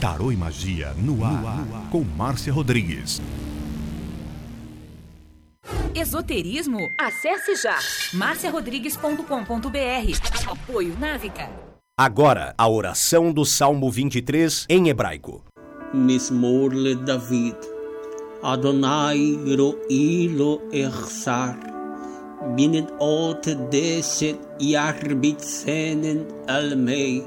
Tarô e Magia no ar, no ar. com Márcia Rodrigues. Esoterismo? Acesse já marciarodrigues.com.br. Apoio Návica. Agora, a oração do Salmo 23 em hebraico. Mismor le David. Adonai ro'i lo echsar. Binnen ot deset yarbitzenen almei.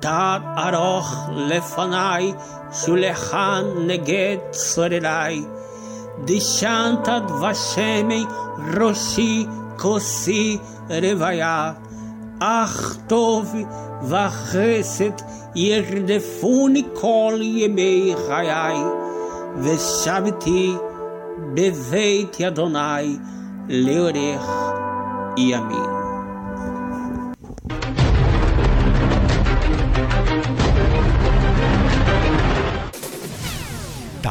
Tad aroch lefanai, shulechan neged sorerai. Dishantad vashemei, roshi kosi revaya. Ach tov vachesed yerdefuni kol yemei chayai. Veshaviti beveit yadonai leorech yamin.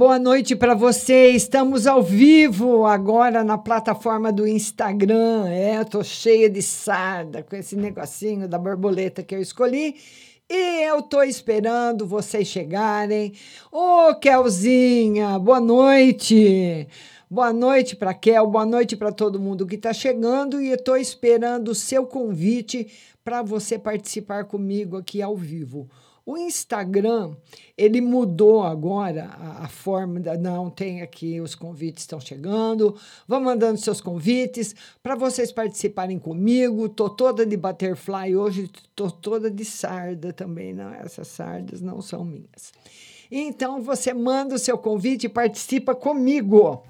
Boa noite para você. Estamos ao vivo agora na plataforma do Instagram. É, eu tô cheia de sarda com esse negocinho da borboleta que eu escolhi. E eu tô esperando vocês chegarem. Ô, oh, Kelzinha, boa noite. Boa noite para Kel, boa noite para todo mundo que está chegando e estou esperando o seu convite para você participar comigo aqui ao vivo. O Instagram, ele mudou agora a, a forma, da, não, tem aqui, os convites estão chegando, vão mandando seus convites para vocês participarem comigo, tô toda de butterfly hoje, tô toda de sarda também, não, essas sardas não são minhas. Então, você manda o seu convite e participa comigo.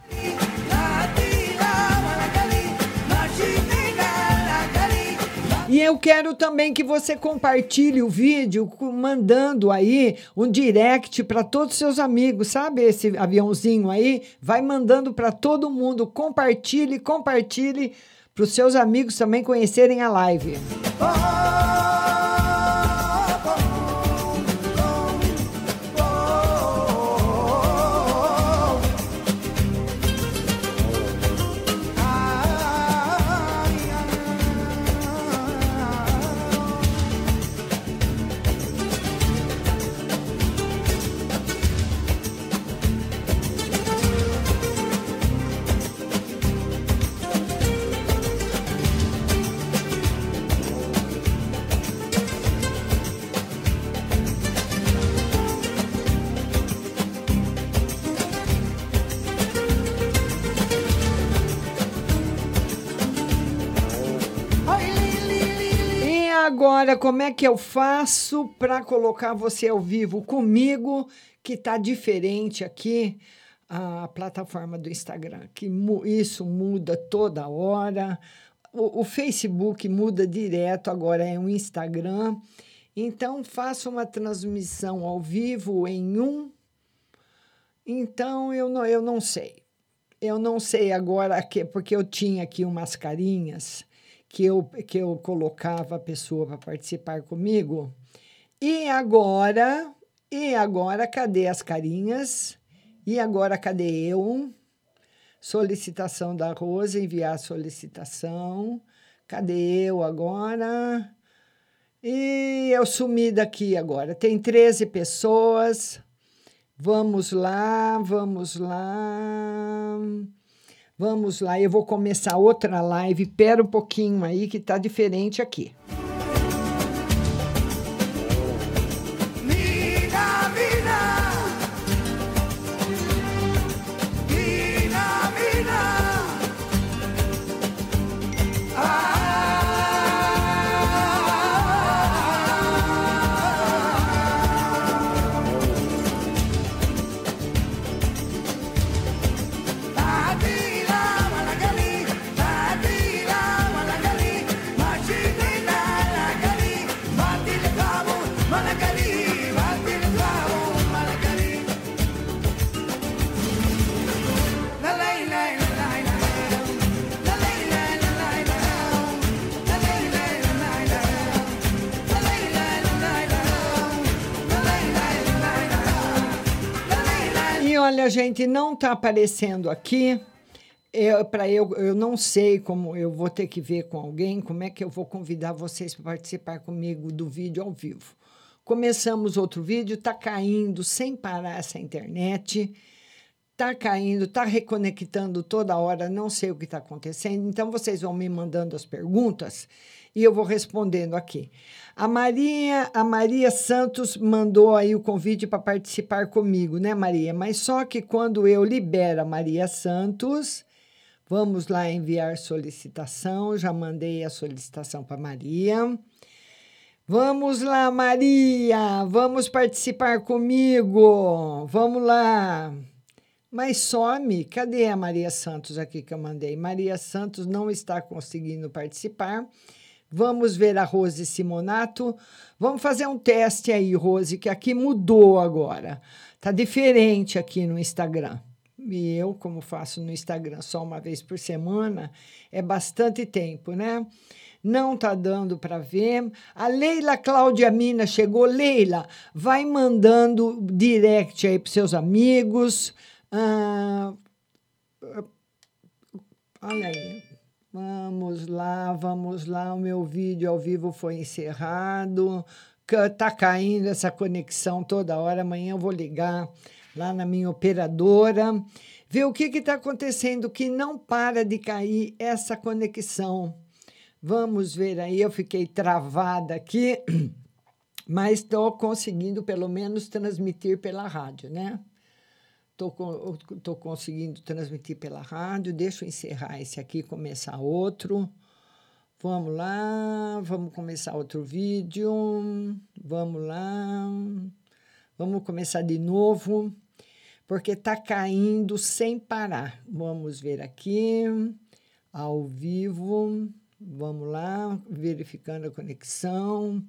E eu quero também que você compartilhe o vídeo mandando aí um direct para todos os seus amigos, sabe esse aviãozinho aí? Vai mandando para todo mundo, compartilhe, compartilhe para os seus amigos também conhecerem a live. Oh! Agora, como é que eu faço para colocar você ao vivo comigo, que está diferente aqui a plataforma do Instagram, que mu- isso muda toda hora. O, o Facebook muda direto, agora é um Instagram. Então, faça uma transmissão ao vivo em um. Então, eu não, eu não sei. Eu não sei agora, que, porque eu tinha aqui umas carinhas que eu, que eu colocava a pessoa para participar comigo. E agora, e agora, cadê as carinhas? E agora, cadê eu? Solicitação da Rosa, enviar solicitação. Cadê eu agora? E eu sumi daqui agora. Tem 13 pessoas. Vamos lá, vamos lá. Vamos lá, eu vou começar outra live. Pera um pouquinho aí que tá diferente aqui. Olha, gente, não tá aparecendo aqui. Eu, para eu, eu não sei como eu vou ter que ver com alguém como é que eu vou convidar vocês para participar comigo do vídeo ao vivo. Começamos outro vídeo, tá caindo sem parar essa internet. Tá caindo, tá reconectando toda hora, não sei o que está acontecendo. Então vocês vão me mandando as perguntas e eu vou respondendo aqui. A Maria, a Maria Santos mandou aí o convite para participar comigo, né, Maria? Mas só que quando eu libero a Maria Santos, vamos lá enviar solicitação, já mandei a solicitação para Maria. Vamos lá, Maria, vamos participar comigo. Vamos lá. Mas some. Cadê a Maria Santos aqui que eu mandei? Maria Santos não está conseguindo participar. Vamos ver a Rose Simonato. Vamos fazer um teste aí, Rose, que aqui mudou agora. Tá diferente aqui no Instagram. E eu, como faço no Instagram só uma vez por semana, é bastante tempo, né? Não tá dando para ver. A Leila Cláudia Mina chegou. Leila, vai mandando direct aí para seus amigos. Ah, olha aí. Vamos lá, vamos lá. O meu vídeo ao vivo foi encerrado. Tá caindo essa conexão toda hora. Amanhã eu vou ligar lá na minha operadora, ver o que está acontecendo, que não para de cair essa conexão. Vamos ver aí. Eu fiquei travada aqui, mas estou conseguindo pelo menos transmitir pela rádio, né? Estou conseguindo transmitir pela rádio. Deixa eu encerrar esse aqui começar outro. Vamos lá, vamos começar outro vídeo. Vamos lá. Vamos começar de novo, porque está caindo sem parar. Vamos ver aqui, ao vivo. Vamos lá, verificando a conexão.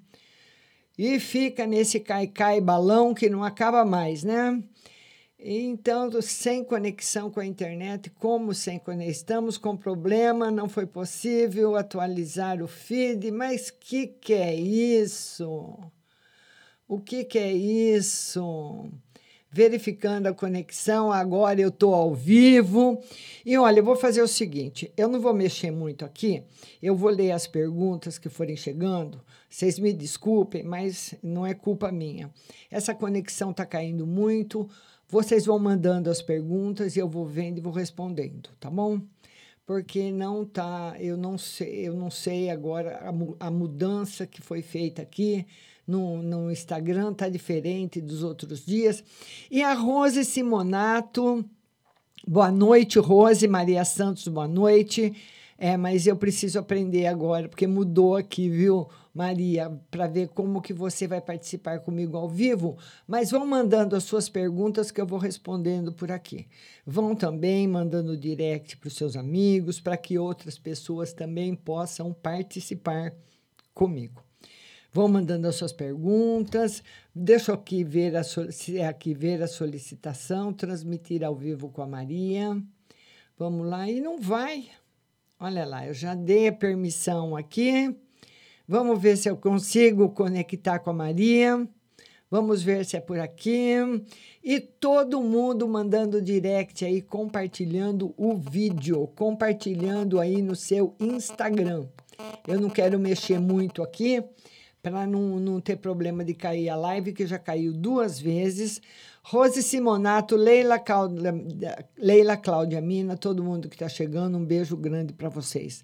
E fica nesse cai-cai balão que não acaba mais, né? Então, sem conexão com a internet, como sem conexão? Estamos com problema, não foi possível atualizar o feed, mas que que é isso? O que que é isso? Verificando a conexão, agora eu estou ao vivo. E olha, eu vou fazer o seguinte: eu não vou mexer muito aqui, eu vou ler as perguntas que forem chegando. Vocês me desculpem, mas não é culpa minha. Essa conexão está caindo muito. Vocês vão mandando as perguntas e eu vou vendo e vou respondendo, tá bom? Porque não tá, eu não sei, eu não sei agora a, a mudança que foi feita aqui no, no Instagram tá diferente dos outros dias. E a Rose Simonato, boa noite, Rose Maria Santos, boa noite. É, mas eu preciso aprender agora, porque mudou aqui, viu, Maria, para ver como que você vai participar comigo ao vivo. Mas vão mandando as suas perguntas que eu vou respondendo por aqui. Vão também mandando direct para os seus amigos, para que outras pessoas também possam participar comigo. Vão mandando as suas perguntas. Deixa eu aqui ver a, é aqui ver a solicitação, transmitir ao vivo com a Maria. Vamos lá, e não vai. Olha lá, eu já dei a permissão aqui. Vamos ver se eu consigo conectar com a Maria. Vamos ver se é por aqui. E todo mundo mandando direct aí, compartilhando o vídeo, compartilhando aí no seu Instagram. Eu não quero mexer muito aqui para não, não ter problema de cair a live, que já caiu duas vezes. Rose Simonato, Leila Cláudia, Leila Cláudia Mina, todo mundo que está chegando, um beijo grande para vocês.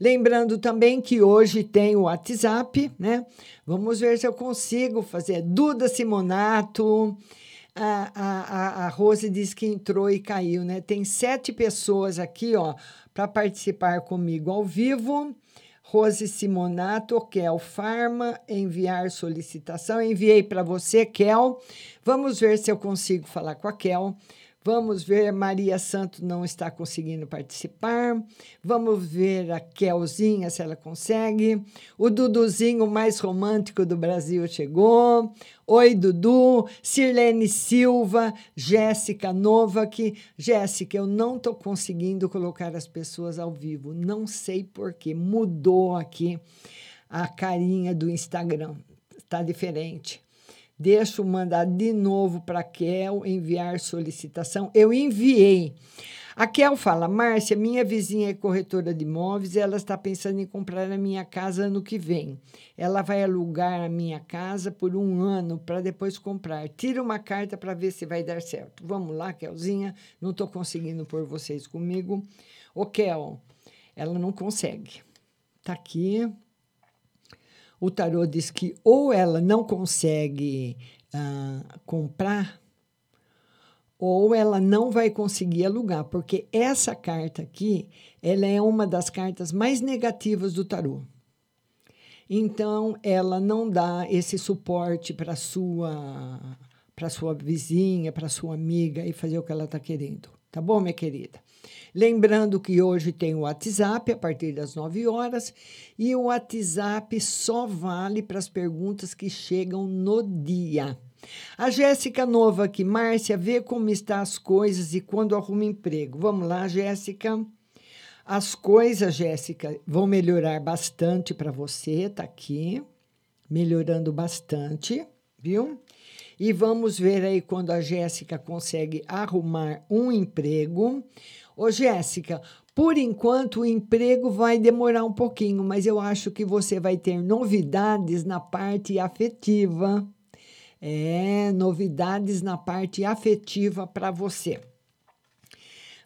Lembrando também que hoje tem o WhatsApp, né? Vamos ver se eu consigo fazer. Duda Simonato, a, a, a Rose disse que entrou e caiu, né? Tem sete pessoas aqui, ó, para participar comigo ao vivo. Rose Simonato, Kel Farma, enviar solicitação. Enviei para você, Kel. Vamos ver se eu consigo falar com a Kel. Vamos ver, Maria Santos não está conseguindo participar. Vamos ver a Kelzinha se ela consegue. O Duduzinho mais romântico do Brasil chegou. Oi, Dudu. Sirlene Silva, Jéssica Novak. Jéssica, eu não estou conseguindo colocar as pessoas ao vivo. Não sei porquê. Mudou aqui a carinha do Instagram. Está diferente. Deixa eu mandar de novo para Kel enviar solicitação. Eu enviei. A Kel fala: Márcia, minha vizinha é corretora de imóveis e ela está pensando em comprar a minha casa ano que vem. Ela vai alugar a minha casa por um ano para depois comprar. Tira uma carta para ver se vai dar certo. Vamos lá, Kelzinha. Não estou conseguindo pôr vocês comigo. Ô, Kel, ela não consegue. Está aqui o tarô diz que ou ela não consegue uh, comprar, ou ela não vai conseguir alugar, porque essa carta aqui, ela é uma das cartas mais negativas do tarô. Então, ela não dá esse suporte para sua para sua vizinha, para sua amiga e fazer o que ela está querendo. Tá bom, minha querida? Lembrando que hoje tem o WhatsApp a partir das 9 horas e o WhatsApp só vale para as perguntas que chegam no dia. A Jéssica Nova aqui, Márcia, vê como estão as coisas e quando arruma emprego. Vamos lá, Jéssica. As coisas, Jéssica, vão melhorar bastante para você, tá aqui, melhorando bastante, viu? E vamos ver aí quando a Jéssica consegue arrumar um emprego. Ô, Jéssica, por enquanto o emprego vai demorar um pouquinho, mas eu acho que você vai ter novidades na parte afetiva. É, novidades na parte afetiva para você.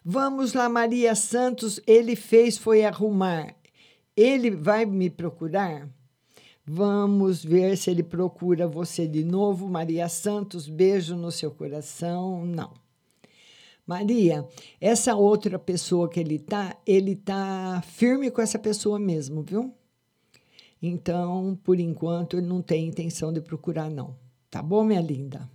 Vamos lá, Maria Santos, ele fez foi arrumar. Ele vai me procurar? Vamos ver se ele procura você de novo. Maria Santos, beijo no seu coração. Não. Maria, essa outra pessoa que ele tá, ele tá firme com essa pessoa mesmo, viu? Então, por enquanto, ele não tem intenção de procurar, não. Tá bom, minha linda?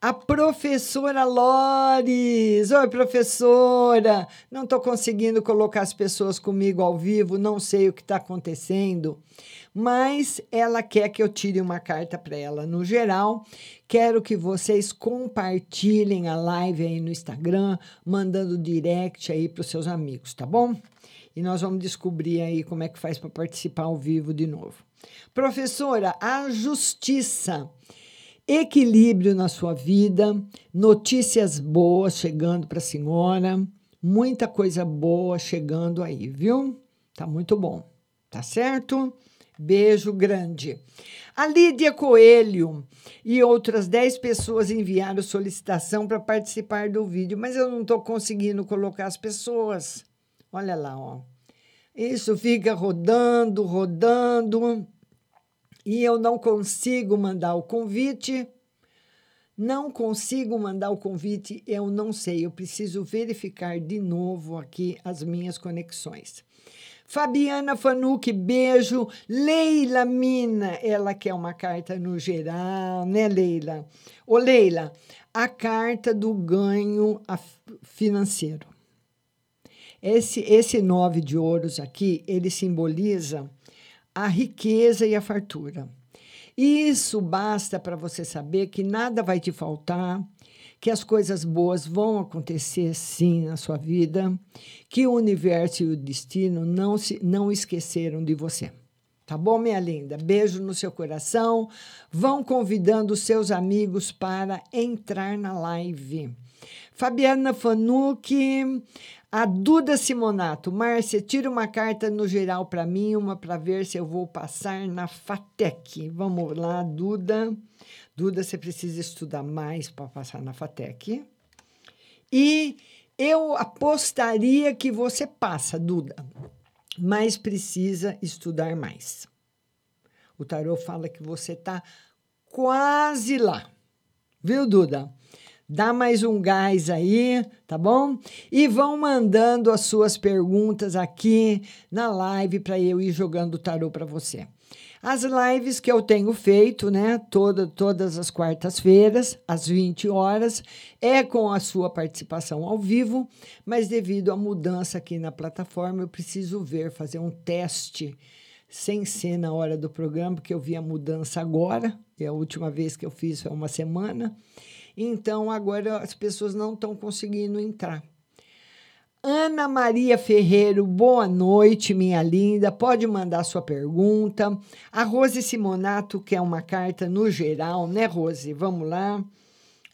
A professora Lores. Oi, professora. Não estou conseguindo colocar as pessoas comigo ao vivo, não sei o que está acontecendo mas ela quer que eu tire uma carta para ela. No geral, quero que vocês compartilhem a live aí no Instagram, mandando direct aí para os seus amigos, tá bom? E nós vamos descobrir aí como é que faz para participar ao vivo de novo. Professora, a justiça equilíbrio na sua vida, notícias boas chegando para a senhora, muita coisa boa chegando aí, viu? Tá muito bom, tá certo? Beijo grande. A Lídia Coelho e outras 10 pessoas enviaram solicitação para participar do vídeo, mas eu não estou conseguindo colocar as pessoas. Olha lá, ó. Isso fica rodando, rodando, e eu não consigo mandar o convite. Não consigo mandar o convite, eu não sei, eu preciso verificar de novo aqui as minhas conexões. Fabiana Fanuc, beijo. Leila Mina, ela quer uma carta no geral, né, Leila? Ô, Leila, a carta do ganho financeiro. Esse, esse nove de ouros aqui, ele simboliza a riqueza e a fartura. Isso basta para você saber que nada vai te faltar, que as coisas boas vão acontecer sim na sua vida, que o universo e o destino não, se, não esqueceram de você. Tá bom, minha linda? Beijo no seu coração. Vão convidando seus amigos para entrar na live. Fabiana Fanucci, a Duda Simonato. Márcia, tira uma carta no geral para mim, uma para ver se eu vou passar na FATEC. Vamos lá, Duda. Duda, você precisa estudar mais para passar na FATEC. E eu apostaria que você passa, Duda, mas precisa estudar mais. O tarô fala que você está quase lá. Viu, Duda? Dá mais um gás aí, tá bom? E vão mandando as suas perguntas aqui na live para eu ir jogando o tarô para você. As lives que eu tenho feito, né, toda, todas as quartas-feiras, às 20 horas, é com a sua participação ao vivo, mas devido à mudança aqui na plataforma, eu preciso ver, fazer um teste sem ser na hora do programa, porque eu vi a mudança agora, e a última vez que eu fiz foi uma semana. Então, agora as pessoas não estão conseguindo entrar. Ana Maria Ferreiro, boa noite, minha linda. Pode mandar sua pergunta. A Rose Simonato quer uma carta no geral, né, Rose? Vamos lá.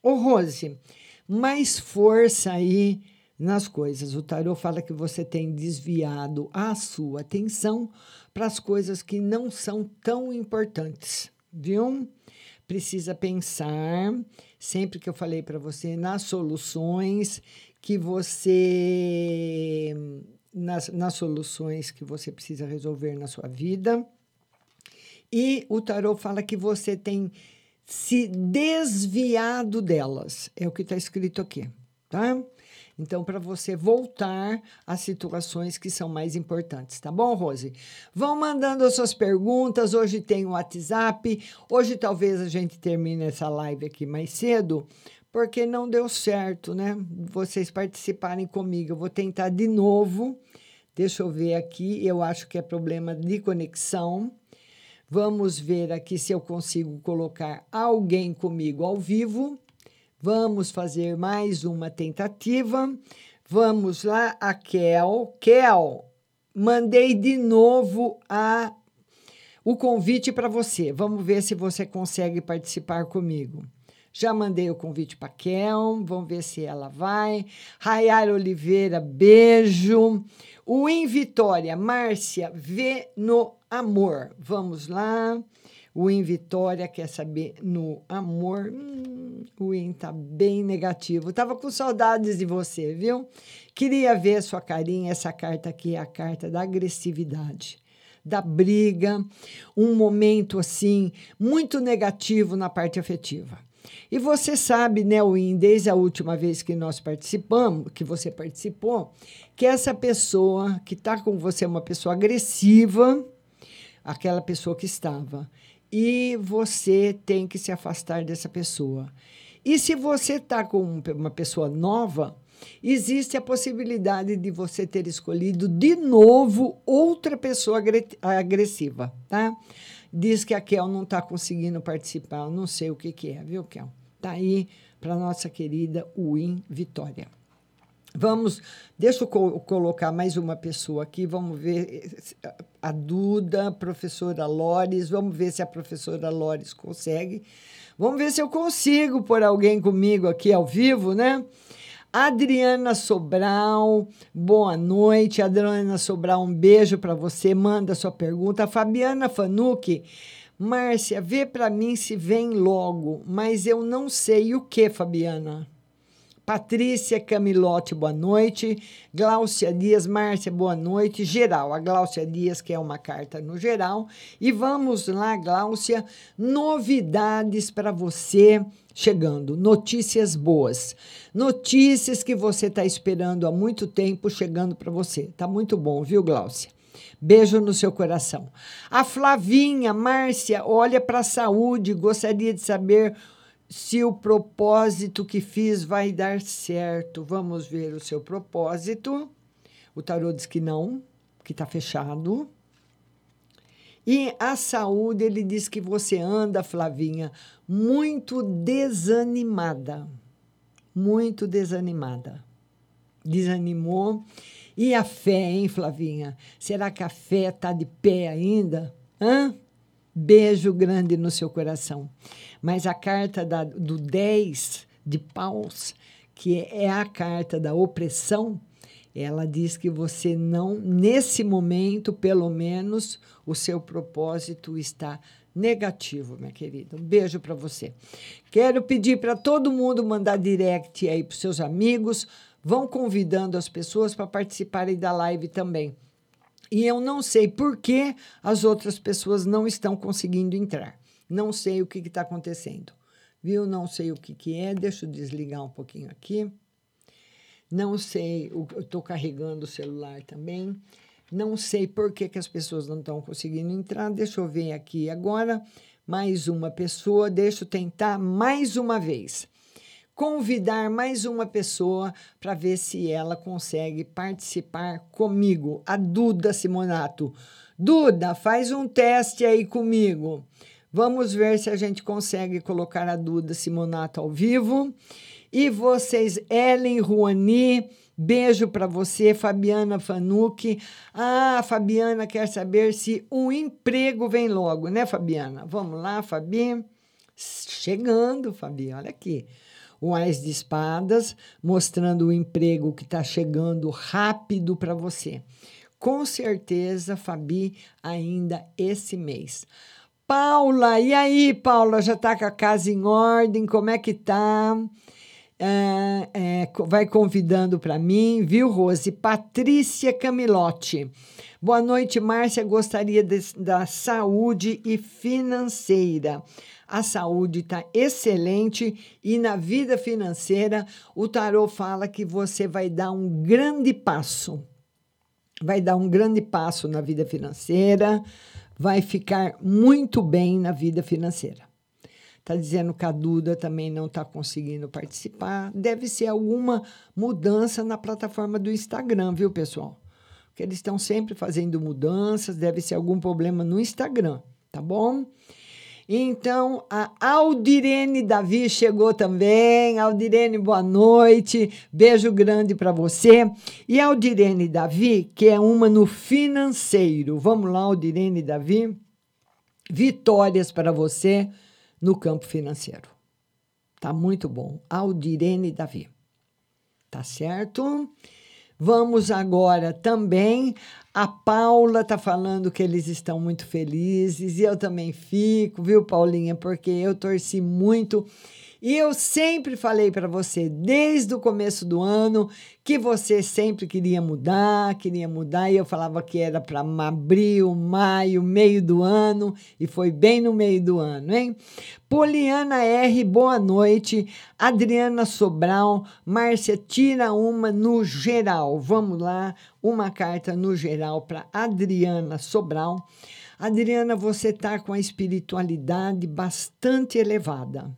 Ô, Rose, mais força aí nas coisas. O tarô fala que você tem desviado a sua atenção para as coisas que não são tão importantes, viu? Precisa pensar, sempre que eu falei para você, nas soluções que você. Nas, nas soluções que você precisa resolver na sua vida. E o tarot fala que você tem se desviado delas. É o que está escrito aqui, tá? Então, para você voltar às situações que são mais importantes, tá bom, Rose? Vão mandando as suas perguntas. Hoje tem o WhatsApp. Hoje talvez a gente termine essa live aqui mais cedo, porque não deu certo, né? Vocês participarem comigo. Eu vou tentar de novo. Deixa eu ver aqui. Eu acho que é problema de conexão. Vamos ver aqui se eu consigo colocar alguém comigo ao vivo. Vamos fazer mais uma tentativa. Vamos lá, a Kel. Kel, mandei de novo a o convite para você. Vamos ver se você consegue participar comigo. Já mandei o convite para Kel, vamos ver se ela vai. Rayara Oliveira, beijo. O Win Vitória, Márcia, vê no amor. Vamos lá. O Win Vitória quer saber no amor. Hum, o Win tá bem negativo. Tava com saudades de você, viu? Queria ver sua carinha. Essa carta aqui é a carta da agressividade da briga, um momento assim muito negativo na parte afetiva. E você sabe, né, Win, desde a última vez que nós participamos, que você participou, que essa pessoa que está com você é uma pessoa agressiva, aquela pessoa que estava. E você tem que se afastar dessa pessoa. E se você está com uma pessoa nova, existe a possibilidade de você ter escolhido de novo outra pessoa agressiva, tá? Diz que a Kel não está conseguindo participar, não sei o que, que é, viu, Kel? Tá aí para nossa querida Win Vitória. Vamos, deixa eu co colocar mais uma pessoa aqui, vamos ver a Duda, professora Lores, vamos ver se a professora Lores consegue. Vamos ver se eu consigo pôr alguém comigo aqui ao vivo, né? Adriana Sobral, boa noite. Adriana Sobral, um beijo para você. Manda sua pergunta. Fabiana Fanucci, Márcia, vê para mim se vem logo, mas eu não sei o que, Fabiana. Patrícia Camilotti, boa noite. Gláucia Dias, Márcia, boa noite. Geral, a Gláucia Dias, que é uma carta no geral. E vamos lá, Gláucia, novidades para você chegando, notícias boas. Notícias que você está esperando há muito tempo chegando para você. Tá muito bom, viu, Gláucia? Beijo no seu coração. A Flavinha, Márcia, olha para a saúde, gostaria de saber se o propósito que fiz vai dar certo. Vamos ver o seu propósito. O tarô diz que não, que está fechado. E a saúde, ele diz que você anda, Flavinha, muito desanimada. Muito desanimada. Desanimou. E a fé, hein, Flavinha? Será que a fé está de pé ainda? Hã? Beijo grande no seu coração. Mas a carta da, do 10 de paus, que é a carta da opressão, ela diz que você não, nesse momento, pelo menos, o seu propósito está negativo, minha querida. Um beijo para você. Quero pedir para todo mundo mandar direct aí para seus amigos. Vão convidando as pessoas para participarem da live também. E eu não sei por que as outras pessoas não estão conseguindo entrar. Não sei o que está acontecendo. Viu? Não sei o que, que é. Deixa eu desligar um pouquinho aqui. Não sei, eu estou carregando o celular também. Não sei por que, que as pessoas não estão conseguindo entrar. Deixa eu ver aqui agora. Mais uma pessoa. Deixa eu tentar mais uma vez. Convidar mais uma pessoa para ver se ela consegue participar comigo. A Duda Simonato. Duda, faz um teste aí comigo. Vamos ver se a gente consegue colocar a Duda Simonato ao vivo. E vocês, Ellen Ruani, beijo para você, Fabiana Fanucchi. Ah, a Fabiana quer saber se um emprego vem logo, né, Fabiana? Vamos lá, Fabi. Chegando, Fabi, olha aqui. O Ais de Espadas, mostrando o emprego que está chegando rápido para você. Com certeza, Fabi, ainda esse mês. Paula, e aí, Paula, já está com a casa em ordem? Como é que tá? É, é, vai convidando para mim, viu, Rose? Patrícia Camilotti. Boa noite, Márcia. Gostaria de, da saúde e financeira. A saúde está excelente e na vida financeira o tarô fala que você vai dar um grande passo. Vai dar um grande passo na vida financeira vai ficar muito bem na vida financeira. Está dizendo que a Duda também não está conseguindo participar. Deve ser alguma mudança na plataforma do Instagram, viu, pessoal? Porque eles estão sempre fazendo mudanças, deve ser algum problema no Instagram, tá bom? Então, a Aldirene Davi chegou também. Aldirene, boa noite. Beijo grande para você. E Aldirene Davi, que é uma no financeiro. Vamos lá, Aldirene Davi. Vitórias para você no campo financeiro. Tá muito bom. Aldirene Davi. Tá certo? Vamos agora também a Paula está falando que eles estão muito felizes e eu também fico, viu, Paulinha? Porque eu torci muito e eu sempre falei para você, desde o começo do ano, que você sempre queria mudar, queria mudar, e eu falava que era para abril, maio, meio do ano, e foi bem no meio do ano, hein? Poliana R, boa noite. Adriana Sobral, Márcia, tira uma no geral. Vamos lá, uma carta no geral para Adriana Sobral. Adriana, você está com a espiritualidade bastante elevada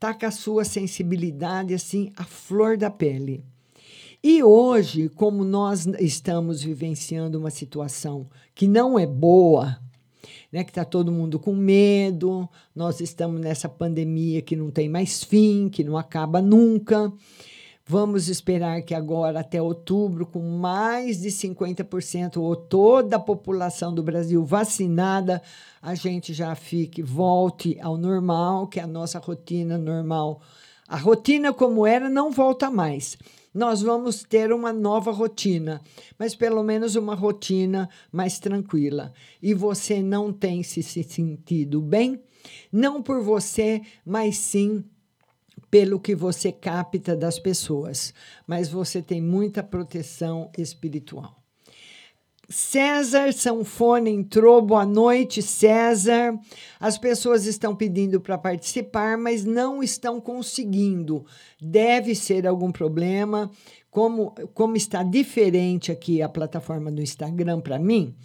tá com a sua sensibilidade assim à flor da pele. E hoje, como nós estamos vivenciando uma situação que não é boa, né, que está todo mundo com medo, nós estamos nessa pandemia que não tem mais fim, que não acaba nunca. Vamos esperar que agora, até outubro, com mais de 50% ou toda a população do Brasil vacinada, a gente já fique, volte ao normal, que é a nossa rotina normal. A rotina como era não volta mais. Nós vamos ter uma nova rotina, mas pelo menos uma rotina mais tranquila. E você não tem se sentido bem, não por você, mas sim pelo que você capta das pessoas, mas você tem muita proteção espiritual. César Sanfone entrou. Boa noite, César. As pessoas estão pedindo para participar, mas não estão conseguindo. Deve ser algum problema. Como, como está diferente aqui a plataforma do Instagram para mim,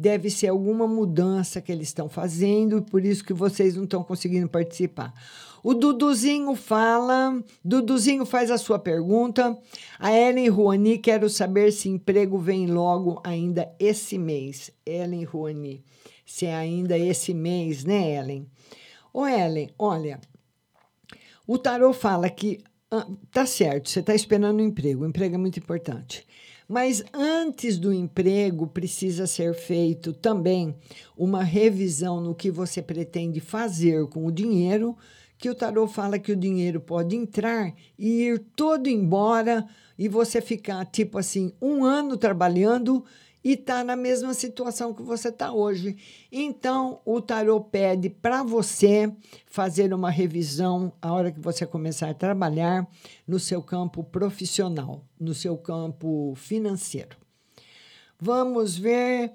deve ser alguma mudança que eles estão fazendo e por isso que vocês não estão conseguindo participar. O Duduzinho fala, Duduzinho faz a sua pergunta. A Ellen Ruani, quero saber se emprego vem logo ainda esse mês. Ellen Ruani, se é ainda esse mês, né, Ellen? Ô, Ellen, olha, o tarô fala que ah, tá certo, você está esperando um emprego, o emprego é muito importante. Mas antes do emprego, precisa ser feito também uma revisão no que você pretende fazer com o dinheiro que o tarô fala que o dinheiro pode entrar e ir todo embora e você ficar, tipo assim, um ano trabalhando e tá na mesma situação que você está hoje. Então, o tarô pede para você fazer uma revisão a hora que você começar a trabalhar no seu campo profissional, no seu campo financeiro. Vamos ver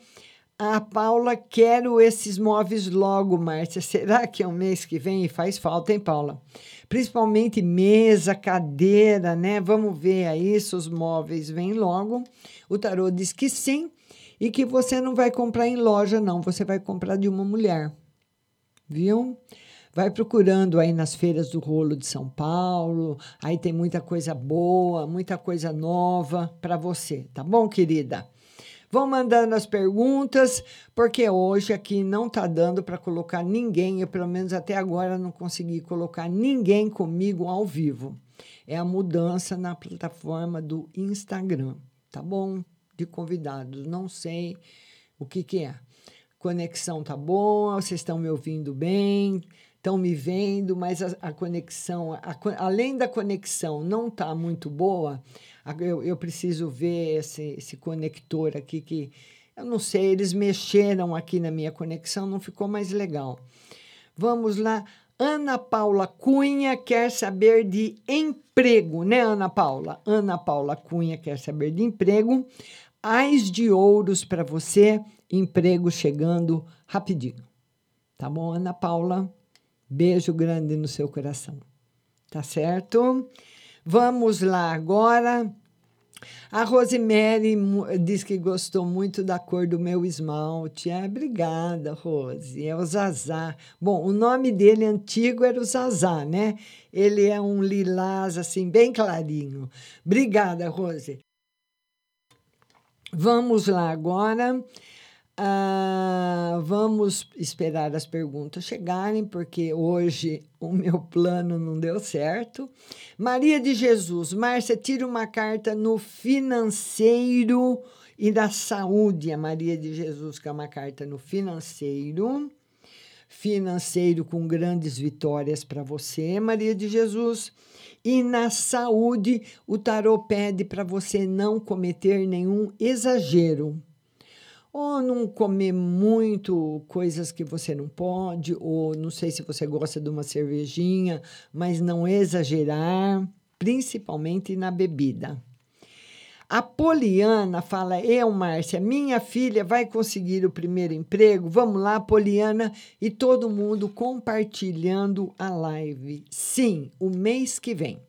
a Paula, quero esses móveis logo, Márcia. Será que é um mês que vem? Faz falta, hein, Paula? Principalmente mesa, cadeira, né? Vamos ver aí se os móveis vêm logo. O tarô diz que sim e que você não vai comprar em loja, não. Você vai comprar de uma mulher, viu? Vai procurando aí nas feiras do rolo de São Paulo. Aí tem muita coisa boa, muita coisa nova para você, tá bom, querida? Vão mandando as perguntas, porque hoje aqui não está dando para colocar ninguém, eu pelo menos até agora não consegui colocar ninguém comigo ao vivo. É a mudança na plataforma do Instagram, tá bom? De convidados, não sei o que, que é. Conexão tá boa, vocês estão me ouvindo bem, estão me vendo, mas a, a conexão, a, além da conexão não tá muito boa, eu, eu preciso ver esse, esse conector aqui que eu não sei, eles mexeram aqui na minha conexão, não ficou mais legal. Vamos lá. Ana Paula Cunha quer saber de emprego, né, Ana Paula? Ana Paula Cunha quer saber de emprego. Ais de ouros para você, emprego chegando rapidinho. Tá bom, Ana Paula? Beijo grande no seu coração. Tá certo? Vamos lá agora. A Rosemary diz que gostou muito da cor do meu esmalte. É, obrigada, Rose. É o Zazá. Bom, o nome dele antigo era o Zazá, né? Ele é um lilás, assim, bem clarinho. Obrigada, Rose. Vamos lá agora. Ah, vamos esperar as perguntas chegarem, porque hoje o meu plano não deu certo. Maria de Jesus, Márcia, tira uma carta no financeiro e da saúde. A Maria de Jesus, que é uma carta no financeiro. Financeiro com grandes vitórias para você, Maria de Jesus. E na saúde, o tarô pede para você não cometer nenhum exagero ou não comer muito coisas que você não pode, ou não sei se você gosta de uma cervejinha, mas não exagerar, principalmente na bebida. A Poliana fala: Eu, Márcia, minha filha vai conseguir o primeiro emprego? Vamos lá, Poliana, e todo mundo compartilhando a live. Sim, o mês que vem,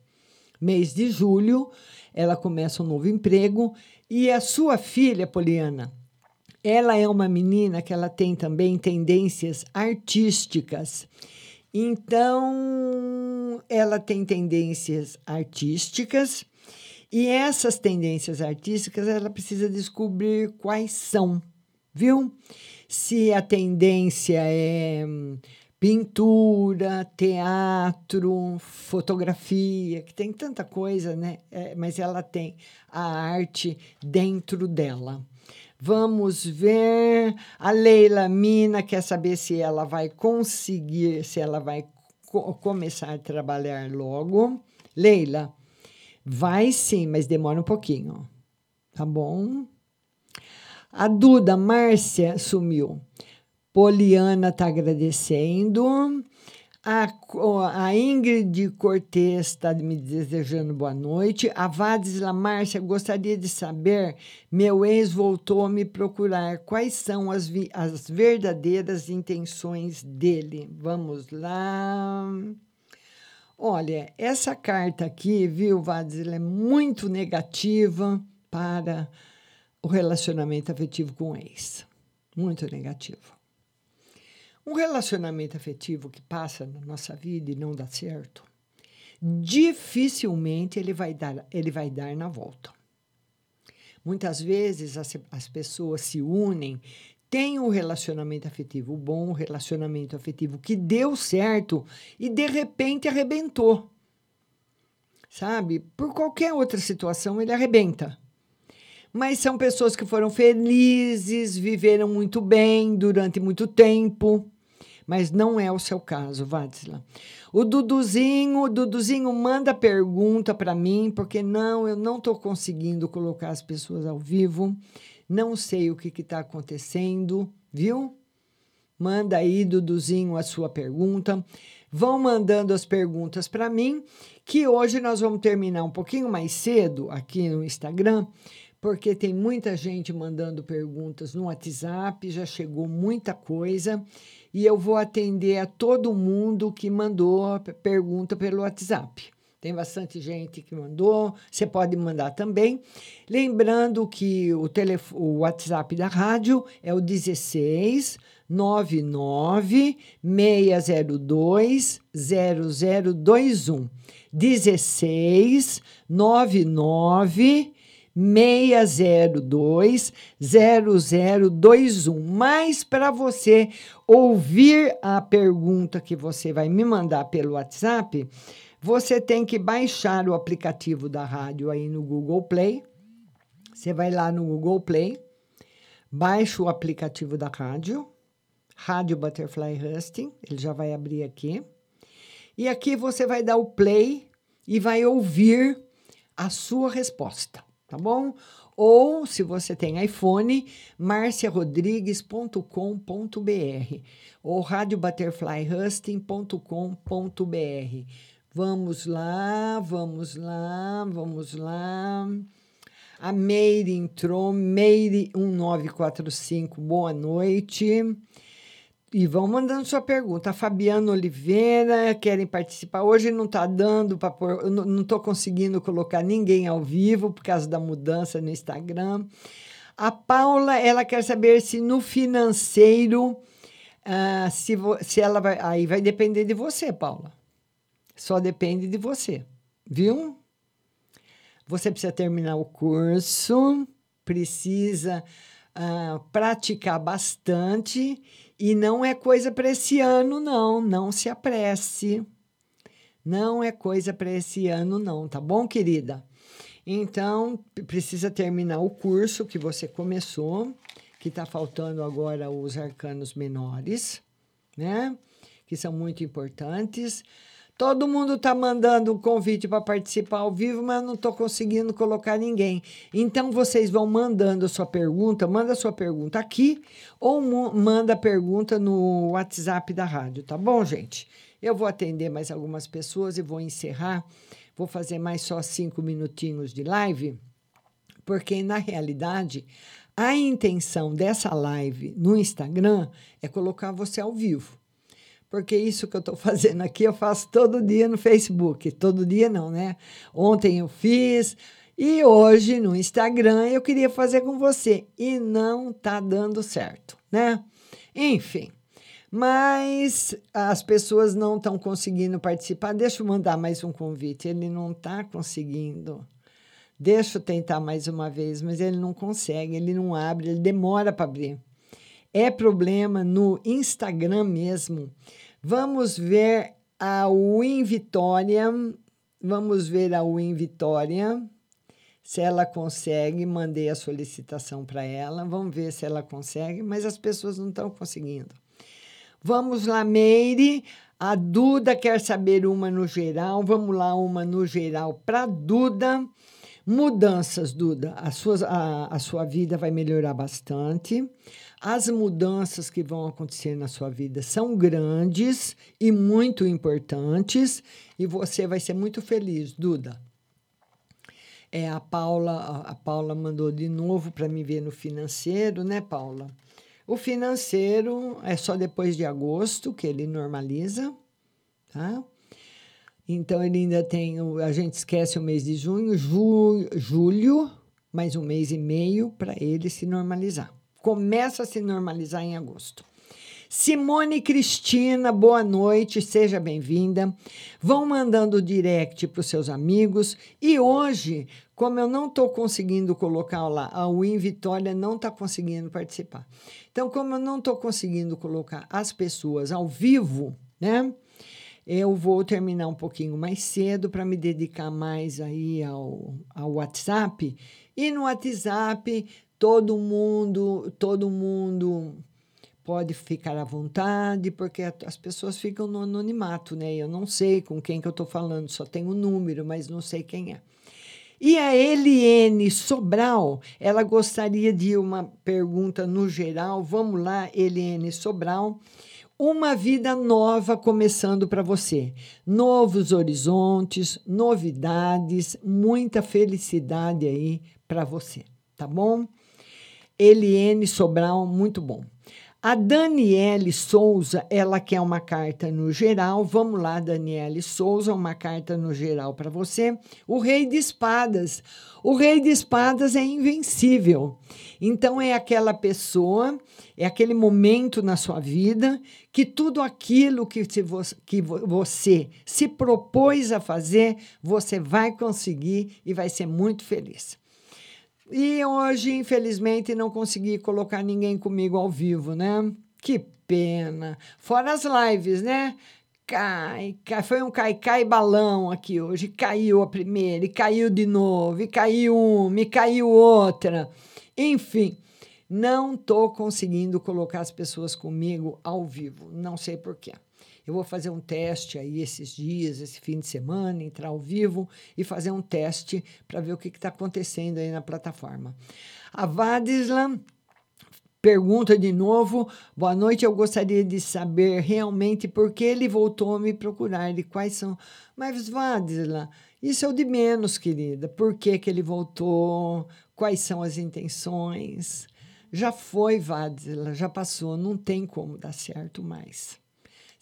mês de julho, ela começa um novo emprego. E a sua filha, Poliana, ela é uma menina que ela tem também tendências artísticas. Então, ela tem tendências artísticas e essas tendências artísticas ela precisa descobrir quais são, viu? Se a tendência é pintura, teatro, fotografia, que tem tanta coisa, né? É, mas ela tem a arte dentro dela. Vamos ver. A Leila Mina quer saber se ela vai conseguir, se ela vai co começar a trabalhar logo. Leila, vai sim, mas demora um pouquinho. Tá bom? A Duda Márcia sumiu. Poliana está agradecendo. A, a Ingrid Cortez está me desejando boa noite. A Vadisla Márcia gostaria de saber: meu ex voltou a me procurar. Quais são as, vi- as verdadeiras intenções dele? Vamos lá. Olha, essa carta aqui, viu, Vadisla, é muito negativa para o relacionamento afetivo com o ex. Muito negativo. Um relacionamento afetivo que passa na nossa vida e não dá certo, dificilmente ele vai dar, ele vai dar na volta. Muitas vezes as, as pessoas se unem, têm um relacionamento afetivo bom, um relacionamento afetivo que deu certo e de repente arrebentou. Sabe? Por qualquer outra situação ele arrebenta. Mas são pessoas que foram felizes, viveram muito bem durante muito tempo mas não é o seu caso, Vadsla. O Duduzinho, o Duduzinho manda pergunta para mim, porque não, eu não estou conseguindo colocar as pessoas ao vivo, não sei o que está acontecendo, viu? Manda aí, Duduzinho, a sua pergunta. Vão mandando as perguntas para mim, que hoje nós vamos terminar um pouquinho mais cedo aqui no Instagram, porque tem muita gente mandando perguntas no WhatsApp, já chegou muita coisa e eu vou atender a todo mundo que mandou pergunta pelo WhatsApp. Tem bastante gente que mandou, você pode mandar também. Lembrando que o, telef o WhatsApp da rádio é o 16 99 602 0021. 16 99 602 0021. Mas para você ouvir a pergunta que você vai me mandar pelo WhatsApp, você tem que baixar o aplicativo da rádio aí no Google Play. Você vai lá no Google Play, baixa o aplicativo da rádio, Rádio Butterfly Husting, ele já vai abrir aqui. E aqui você vai dar o play e vai ouvir a sua resposta tá bom? Ou, se você tem iPhone, marciarodrigues.com.br ou radiobutterflyhusting.com.br. Vamos lá, vamos lá, vamos lá. A Meire entrou, Meire 1945, boa noite. E vão mandando sua pergunta. A Fabiana Oliveira, querem participar. Hoje não está dando para pôr, não estou conseguindo colocar ninguém ao vivo por causa da mudança no Instagram. A Paula, ela quer saber se no financeiro, ah, se, se ela vai. Aí vai depender de você, Paula. Só depende de você, viu? Você precisa terminar o curso, precisa ah, praticar bastante e não é coisa para esse ano, não. Não se apresse. Não é coisa para esse ano, não, tá bom, querida? Então, precisa terminar o curso que você começou, que está faltando agora os arcanos menores, né? Que são muito importantes. Todo mundo está mandando um convite para participar ao vivo, mas não estou conseguindo colocar ninguém. Então, vocês vão mandando sua pergunta, manda sua pergunta aqui ou manda a pergunta no WhatsApp da rádio, tá bom, gente? Eu vou atender mais algumas pessoas e vou encerrar. Vou fazer mais só cinco minutinhos de live, porque, na realidade, a intenção dessa live no Instagram é colocar você ao vivo porque isso que eu estou fazendo aqui eu faço todo dia no Facebook. Todo dia não, né? Ontem eu fiz e hoje no Instagram eu queria fazer com você e não tá dando certo, né? Enfim, mas as pessoas não estão conseguindo participar. Deixa eu mandar mais um convite. Ele não está conseguindo. Deixa eu tentar mais uma vez, mas ele não consegue, ele não abre, ele demora para abrir. É problema no Instagram mesmo. Vamos ver a Win Vitória. Vamos ver a Win Vitória. Se ela consegue, mandei a solicitação para ela. Vamos ver se ela consegue, mas as pessoas não estão conseguindo. Vamos lá, Meire. A Duda quer saber uma no geral. Vamos lá, uma no geral para Duda. Mudanças, Duda. A, suas, a, a sua vida vai melhorar bastante. As mudanças que vão acontecer na sua vida são grandes e muito importantes. E você vai ser muito feliz, Duda. É, a Paula, a- Paula mandou de novo para me ver no financeiro, né, Paula? O financeiro é só depois de agosto que ele normaliza, tá? Então ele ainda tem, a gente esquece o mês de junho, ju, julho, mais um mês e meio para ele se normalizar. Começa a se normalizar em agosto. Simone Cristina, boa noite, seja bem-vinda. Vão mandando direct para os seus amigos. E hoje, como eu não estou conseguindo colocar lá, a Win Vitória não está conseguindo participar. Então, como eu não estou conseguindo colocar as pessoas ao vivo, né? Eu vou terminar um pouquinho mais cedo para me dedicar mais aí ao, ao WhatsApp. E no WhatsApp, todo mundo, todo mundo pode ficar à vontade, porque as pessoas ficam no anonimato, né? Eu não sei com quem que eu estou falando, só tenho o número, mas não sei quem é. E a Eliene Sobral, ela gostaria de uma pergunta no geral. Vamos lá, Eliene Sobral. Uma vida nova começando para você. Novos horizontes, novidades, muita felicidade aí para você, tá bom? Eliene Sobral, muito bom. A Daniele Souza, ela quer uma carta no geral. Vamos lá, Daniele Souza, uma carta no geral para você. O Rei de Espadas. O Rei de Espadas é invencível. Então, é aquela pessoa, é aquele momento na sua vida que tudo aquilo que, se vo- que vo- você se propôs a fazer, você vai conseguir e vai ser muito feliz. E hoje, infelizmente, não consegui colocar ninguém comigo ao vivo, né? Que pena. Fora as lives, né? Cai, cai, foi um cai-cai balão aqui hoje. Caiu a primeira, e caiu de novo, e caiu uma, e caiu outra. Enfim, não estou conseguindo colocar as pessoas comigo ao vivo. Não sei porquê. Eu vou fazer um teste aí esses dias, esse fim de semana, entrar ao vivo e fazer um teste para ver o que está acontecendo aí na plataforma. A Vadisla pergunta de novo. Boa noite, eu gostaria de saber realmente por que ele voltou a me procurar e quais são. Mas, Vadisla, isso é o de menos, querida. Por que, que ele voltou? Quais são as intenções? Já foi, Vadisla, já passou, não tem como dar certo mais.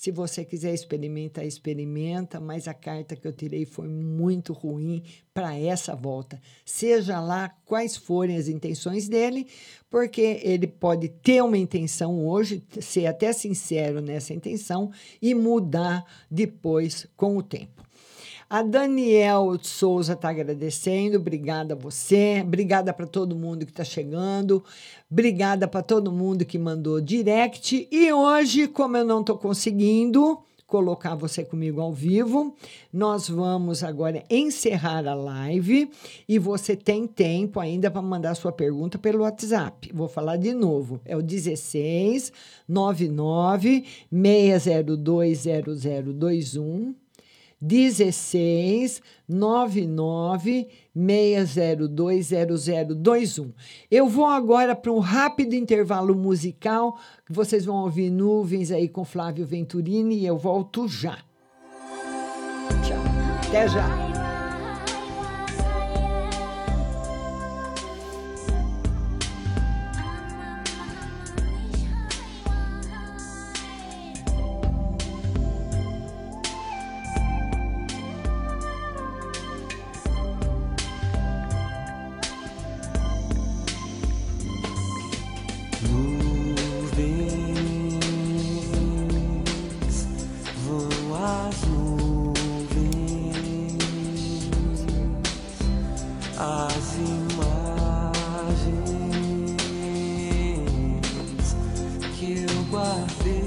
Se você quiser experimentar, experimenta, mas a carta que eu tirei foi muito ruim para essa volta. Seja lá quais forem as intenções dele, porque ele pode ter uma intenção hoje, ser até sincero nessa intenção e mudar depois com o tempo. A Daniel Souza está agradecendo, obrigada a você, obrigada para todo mundo que está chegando, obrigada para todo mundo que mandou direct. E hoje, como eu não estou conseguindo colocar você comigo ao vivo, nós vamos agora encerrar a live e você tem tempo ainda para mandar sua pergunta pelo WhatsApp. Vou falar de novo, é o 16 99 602 0021. 16 99 602 0021. Eu vou agora para um rápido intervalo musical, vocês vão ouvir nuvens aí com Flávio Venturini e eu volto já. Tchau. Até já. As imagens que eu guardei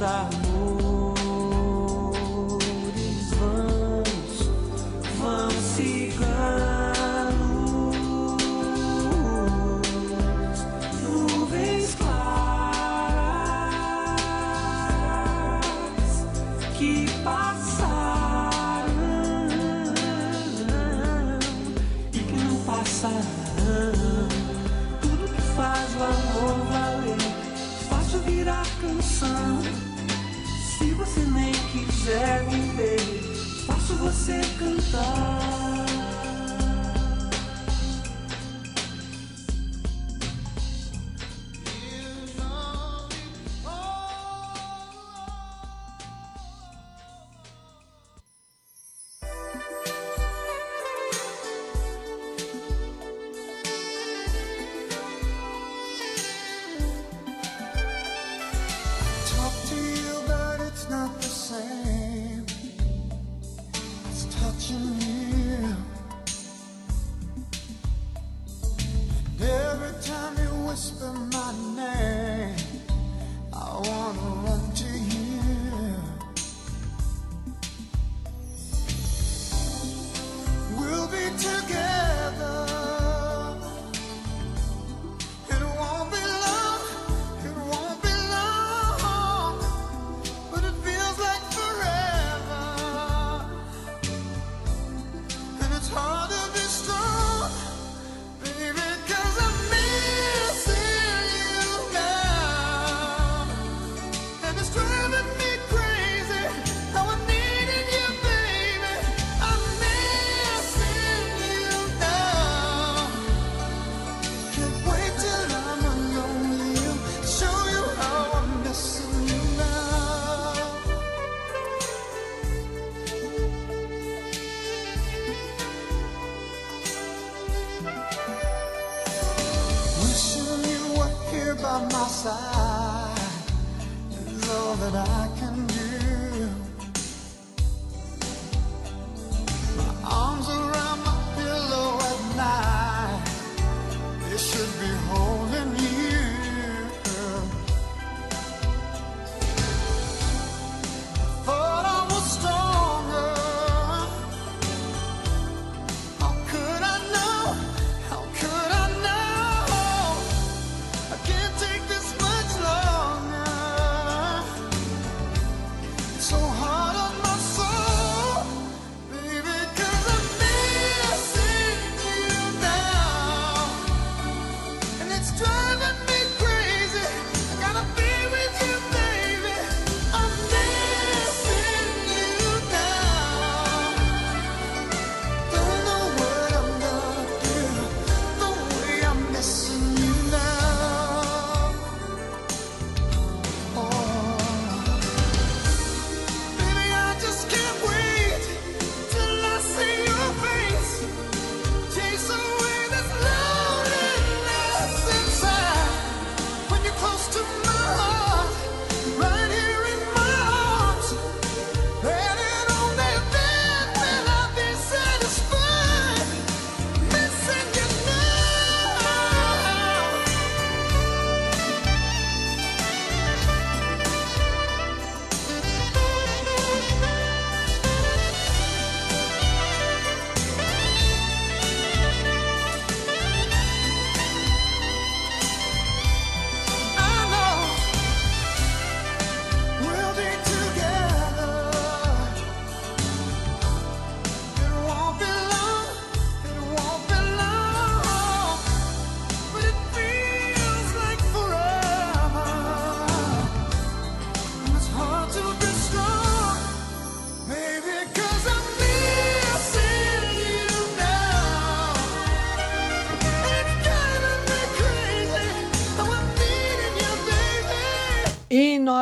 esquinas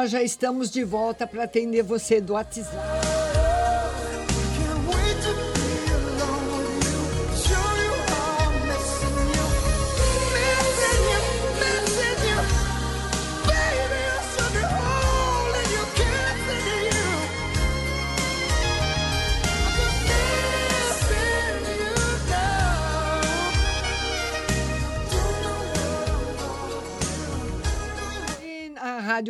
já estamos de volta para atender você do WhatsApp.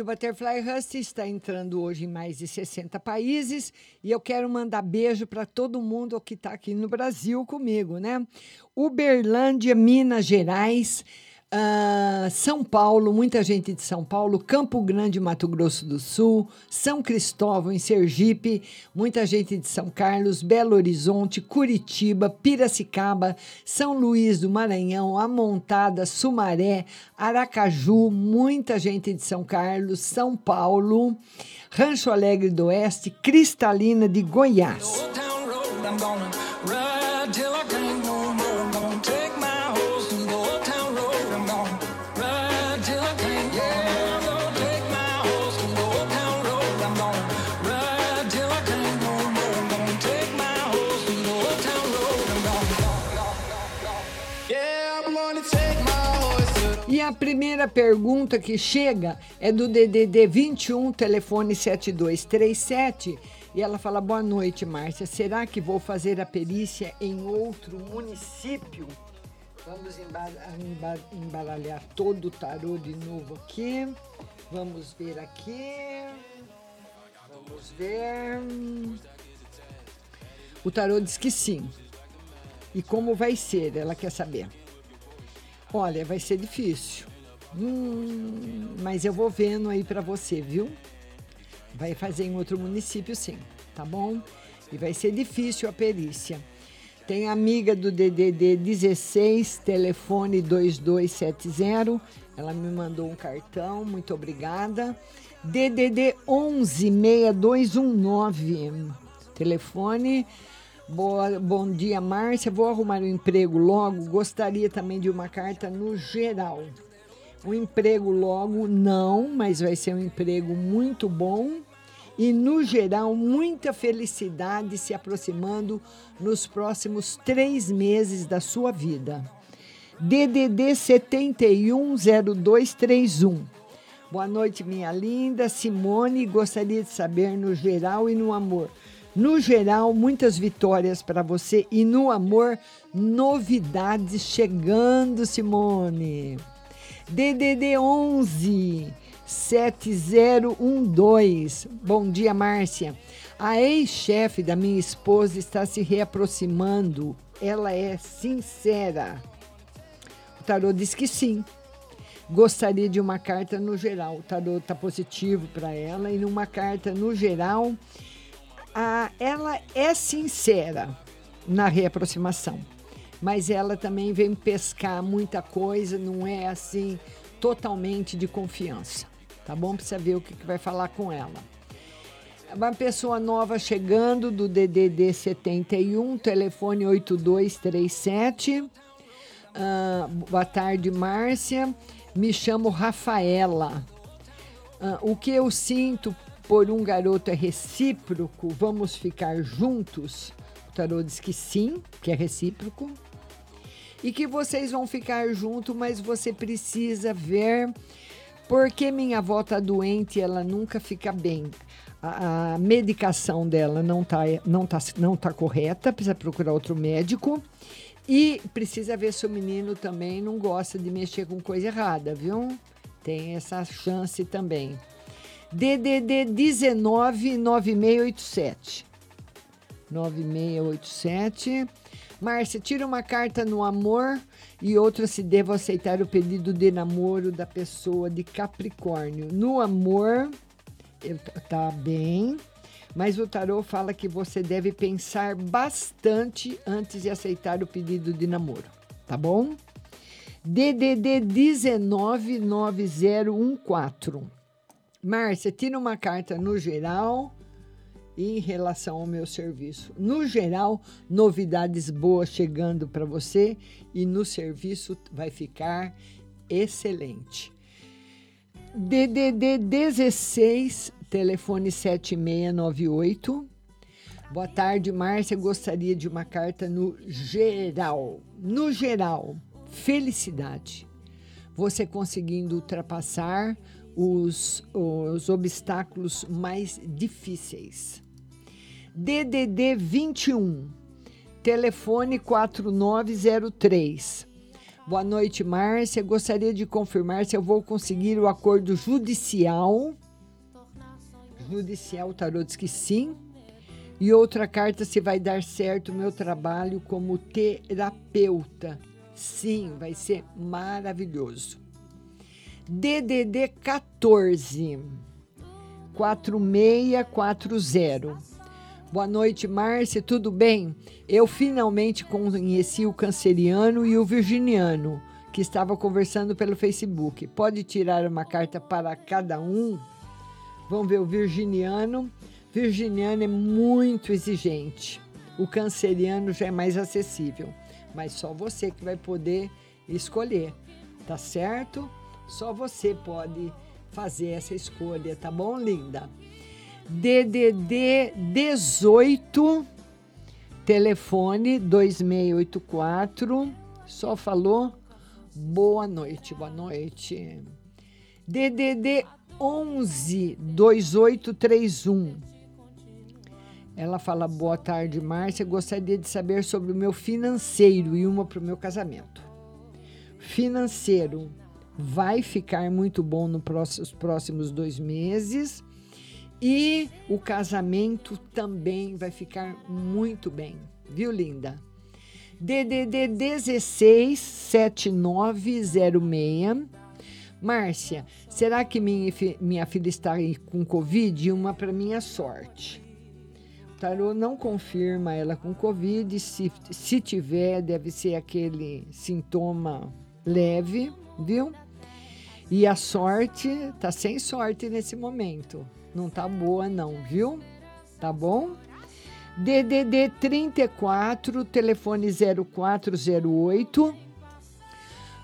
Butterfly Hust está entrando hoje em mais de 60 países e eu quero mandar beijo para todo mundo que está aqui no Brasil comigo, né? Uberlândia, Minas Gerais, ah, São Paulo, muita gente de São Paulo, Campo Grande, Mato Grosso do Sul, São Cristóvão, em Sergipe, muita gente de São Carlos, Belo Horizonte, Curitiba, Piracicaba, São Luís do Maranhão, Amontada, Sumaré, Aracaju, muita gente de São Carlos, São Paulo, Rancho Alegre do Oeste, Cristalina de Goiás. Primeira pergunta que chega é do DDD 21, telefone 7237. E ela fala: Boa noite, Márcia. Será que vou fazer a perícia em outro município? Vamos emba- emba- embaralhar todo o tarô de novo aqui. Vamos ver aqui. Vamos ver. O tarô diz que sim. E como vai ser? Ela quer saber. Olha, vai ser difícil. Hum, mas eu vou vendo aí para você, viu? Vai fazer em outro município, sim, tá bom? E vai ser difícil a perícia. Tem amiga do DDD 16, telefone 2270. Ela me mandou um cartão, muito obrigada. DDD 11 6219, telefone Boa, bom dia, Márcia. Vou arrumar um emprego logo. Gostaria também de uma carta no geral. Um emprego logo, não, mas vai ser um emprego muito bom. E, no geral, muita felicidade se aproximando nos próximos três meses da sua vida. DDD 710231. Boa noite, minha linda. Simone, gostaria de saber no geral e no amor. No geral, muitas vitórias para você e no amor, novidades chegando, Simone. DDD 11 7012. Bom dia, Márcia. A ex-chefe da minha esposa está se reaproximando. Ela é sincera. O tarô diz que sim. Gostaria de uma carta no geral. O tarô está positivo para ela e numa carta no geral a- ela é sincera na reaproximação, mas ela também vem pescar muita coisa, não é assim totalmente de confiança, tá bom? Precisa ver o que, vai falar com ela. Uma pessoa nova chegando do DDD 71, telefone 8237. Ah, boa tarde, Márcia. Me chamo Rafaela. Ah, o que eu sinto por um garoto é recíproco? Vamos ficar juntos? O tarô diz que sim, que é recíproco. E que vocês vão ficar juntos, mas você precisa ver porque minha avó está doente ela nunca fica bem. A, a medicação dela não está não tá, não tá correta, precisa procurar outro médico. E precisa ver se o menino também não gosta de mexer com coisa errada, viu? Tem essa chance também. DDD 19 9687. 9687. Márcia, tira uma carta no amor e outra se devo aceitar o pedido de namoro da pessoa de Capricórnio. No amor, tá bem, mas o tarô fala que você deve pensar bastante antes de aceitar o pedido de namoro, tá bom? DDD 199014. Márcia, tira uma carta no geral em relação ao meu serviço. No geral, novidades boas chegando para você e no serviço vai ficar excelente. DDD 16, telefone 7698. Boa tarde, Márcia. Gostaria de uma carta no geral. No geral, felicidade. Você conseguindo ultrapassar os, os obstáculos mais difíceis. DDD 21, telefone 4903. Boa noite, Márcia. Gostaria de confirmar se eu vou conseguir o acordo judicial. Judicial, o tarô diz que sim. E outra carta se vai dar certo o meu trabalho como terapeuta. Sim, vai ser maravilhoso. DDD 14 4640. Boa noite, Márcia, tudo bem? Eu finalmente conheci o canceriano e o virginiano, que estava conversando pelo Facebook. Pode tirar uma carta para cada um? Vamos ver o virginiano. Virginiano é muito exigente. O canceriano já é mais acessível, mas só você que vai poder escolher, tá certo? Só você pode fazer essa escolha, tá bom, linda? DDD 18, telefone 2684. Só falou boa noite, boa noite. DDD 11 2831. Ela fala boa tarde, Márcia. Gostaria de saber sobre o meu financeiro e uma para o meu casamento. Financeiro vai ficar muito bom nos próximos, próximos dois meses. E o casamento também vai ficar muito bem, viu, linda? DDD 16 7906. Márcia, será que minha, minha filha está com Covid? Uma para minha sorte. O tarô não confirma ela com Covid. Se, se tiver, deve ser aquele sintoma leve, viu? E a sorte, tá sem sorte nesse momento. Não tá boa não, viu? Tá bom? DDD 34, telefone 0408.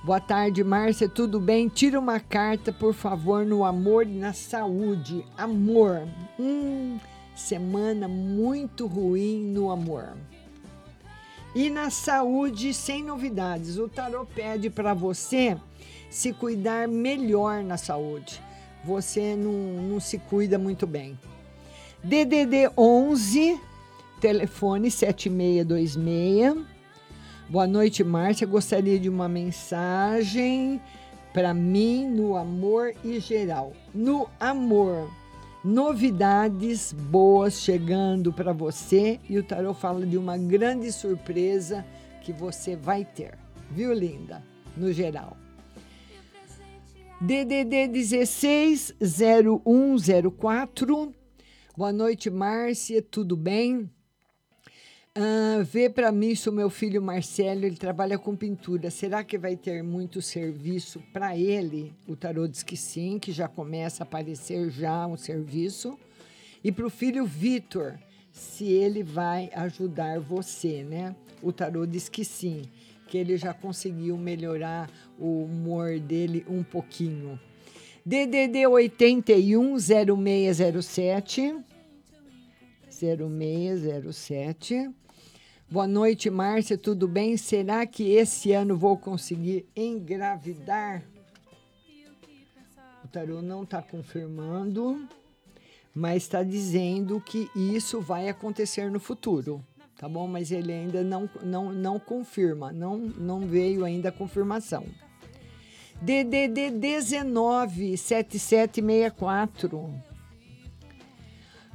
Boa tarde, Márcia, tudo bem? Tira uma carta, por favor, no amor e na saúde. Amor. Hum, semana muito ruim no amor. E na saúde, sem novidades. O tarot pede para você se cuidar melhor na saúde. Você não, não se cuida muito bem. DDD 11, telefone 7626. Boa noite, Márcia. Gostaria de uma mensagem para mim no amor e geral. No amor, novidades boas chegando para você e o tarot fala de uma grande surpresa que você vai ter. Viu, linda? No geral. DDD 16 0104. Boa noite, Márcia, tudo bem? Uh, vê para mim se o meu filho Marcelo ele trabalha com pintura. Será que vai ter muito serviço para ele? O tarô diz que sim, que já começa a aparecer já um serviço. E para o filho Vitor, se ele vai ajudar você, né? O tarô diz que sim que ele já conseguiu melhorar o humor dele um pouquinho. DDD 81 0607 0607 Boa noite, Márcia, tudo bem? Será que esse ano vou conseguir engravidar? O tarô não está confirmando, mas está dizendo que isso vai acontecer no futuro tá bom? Mas ele ainda não, não, não confirma, não, não veio ainda a confirmação. DDD 19 7764.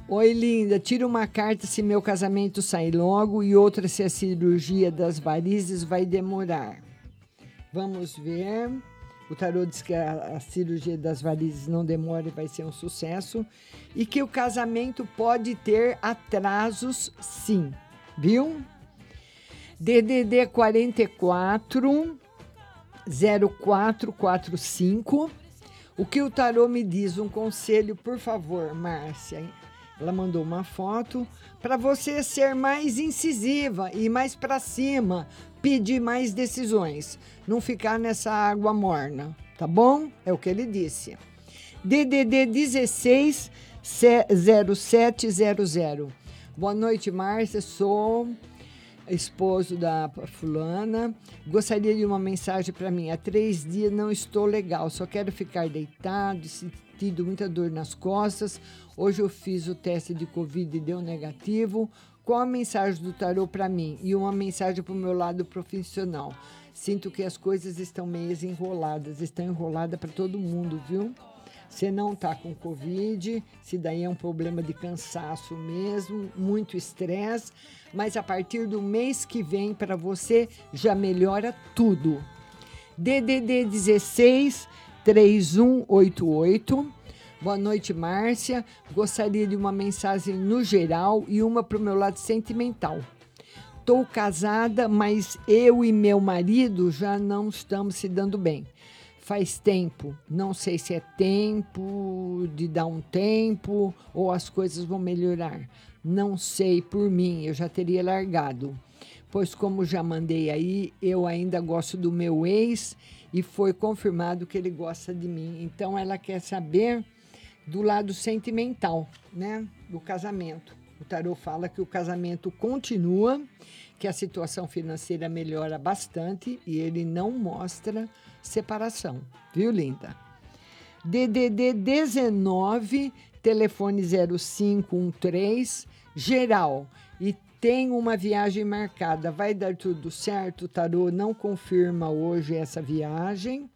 Oi, linda. Tira uma carta se meu casamento sair logo e outra se a cirurgia das varizes vai demorar. Vamos ver. O tarô diz que a, a, cirurgia das varizes não demora e vai ser um sucesso. E que o casamento pode ter atrasos, sim viu? DDD 44 0445. O que o tarô me diz? Um conselho, por favor, Márcia. Ela mandou uma foto para você ser mais incisiva e mais para cima, pedir mais decisões, não ficar nessa água morna, tá bom? É o que ele disse. DDD 16 se- 0700. Boa noite, Márcia. Sou esposo da fulana. Gostaria de uma mensagem para mim. Há três dias não estou legal, só quero ficar deitado, sentindo muita dor nas costas. Hoje eu fiz o teste de Covid e deu negativo. Qual a mensagem do tarô para mim? E uma mensagem para o meu lado profissional. Sinto que as coisas estão meio enroladas, estão enroladas para todo mundo, viu? Você não está com Covid, se daí é um problema de cansaço mesmo, muito estresse, mas a partir do mês que vem para você já melhora tudo. DDD 16 3188. Boa noite, Márcia. Gostaria de uma mensagem no geral e uma para o meu lado sentimental. Estou casada, mas eu e meu marido já não estamos se dando bem. Faz tempo, não sei se é tempo de dar um tempo ou as coisas vão melhorar. Não sei por mim, eu já teria largado. Pois, como já mandei aí, eu ainda gosto do meu ex e foi confirmado que ele gosta de mim. Então, ela quer saber do lado sentimental, né? Do casamento. O tarô fala que o casamento continua, que a situação financeira melhora bastante e ele não mostra separação, viu, linda? DDD 19, telefone 0513, geral. E tem uma viagem marcada. Vai dar tudo certo? Tarô não confirma hoje essa viagem.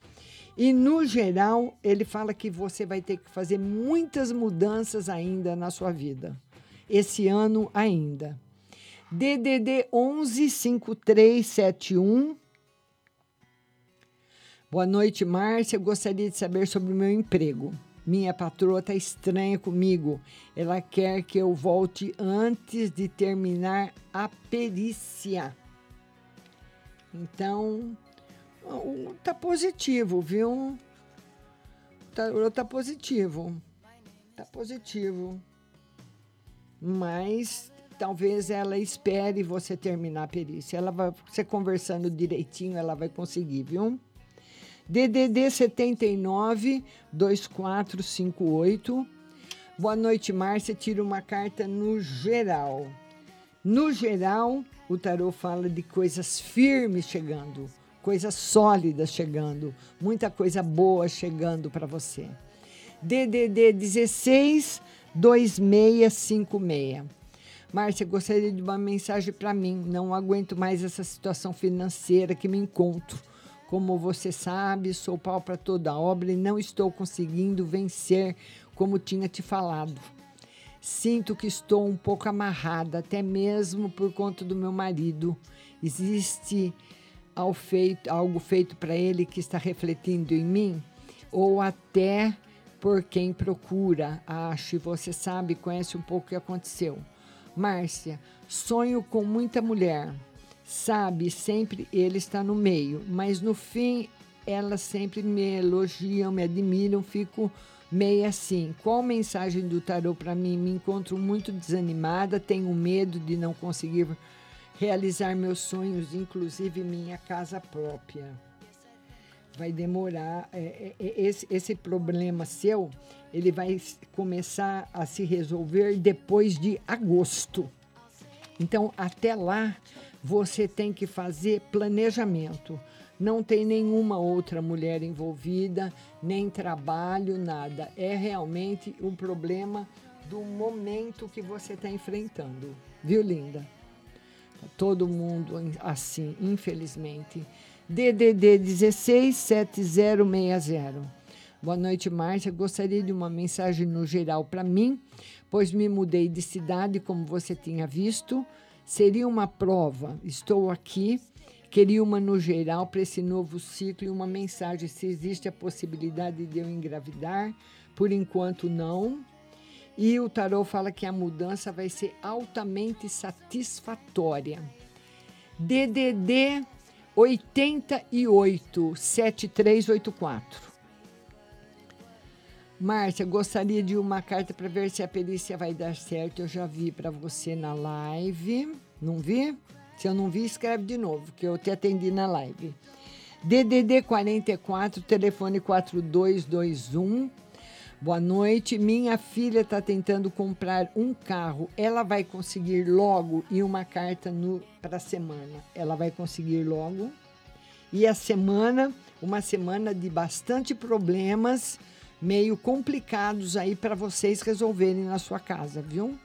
E no geral, ele fala que você vai ter que fazer muitas mudanças ainda na sua vida. Esse ano ainda. DDD 11 5371. Boa noite, Márcia. Gostaria de saber sobre o meu emprego. Minha patroa está estranha comigo. Ela quer que eu volte antes de terminar a perícia. Então, tá positivo, viu? Tá, tá positivo. Tá positivo. Mas talvez ela espere você terminar a perícia. Ela vai, você conversando direitinho, ela vai conseguir, viu? DDD 79 2458. Boa noite, Márcia. Tira uma carta no geral. No geral, o tarô fala de coisas firmes chegando, coisas sólidas chegando, muita coisa boa chegando para você. DDD 16 2656. Márcia, gostaria de uma mensagem para mim. Não aguento mais essa situação financeira que me encontro. Como você sabe, sou pau para toda obra e não estou conseguindo vencer como tinha te falado. Sinto que estou um pouco amarrada, até mesmo por conta do meu marido. Existe feito- algo feito para ele que está refletindo em mim? Ou até por quem procura, acho, e você sabe, conhece um pouco o que aconteceu. Márcia, sonho com muita mulher. Sabe, sempre ele está no meio, mas no fim elas sempre me elogiam, me admiram, fico meio assim. Qual mensagem do tarô para mim? Me encontro muito desanimada, tenho medo de não conseguir realizar meus sonhos, inclusive minha casa própria. Vai demorar. é, é, é, esse, esse problema seu, ele vai começar a se resolver depois de agosto. Então, até lá, você tem que fazer planejamento. Não tem nenhuma outra mulher envolvida, nem trabalho, nada. É realmente um problema do momento que você está enfrentando. Viu, linda? Todo mundo assim, infelizmente. DDD 16 7060. Boa noite, Márcia. Gostaria de uma mensagem no geral para mim, pois me mudei de cidade, como você tinha visto. Seria uma prova. Estou aqui. Queria uma no geral para esse novo ciclo e uma mensagem se existe a possibilidade de eu engravidar. Por enquanto, não. E o tarô fala que a mudança vai ser altamente satisfatória. DDD 88 7384. Márcia, gostaria de uma carta para ver se a perícia vai dar certo. Eu já vi para você na live. Não vi? Se eu não vi, escreve de novo, que eu te atendi na live. DDD 44, telefone 4221. Boa noite. Minha filha está tentando comprar um carro. Ela vai conseguir logo e uma carta para a semana. Ela vai conseguir logo. E a semana, uma semana de bastante problemas, meio complicados aí para vocês resolverem na sua casa, viu?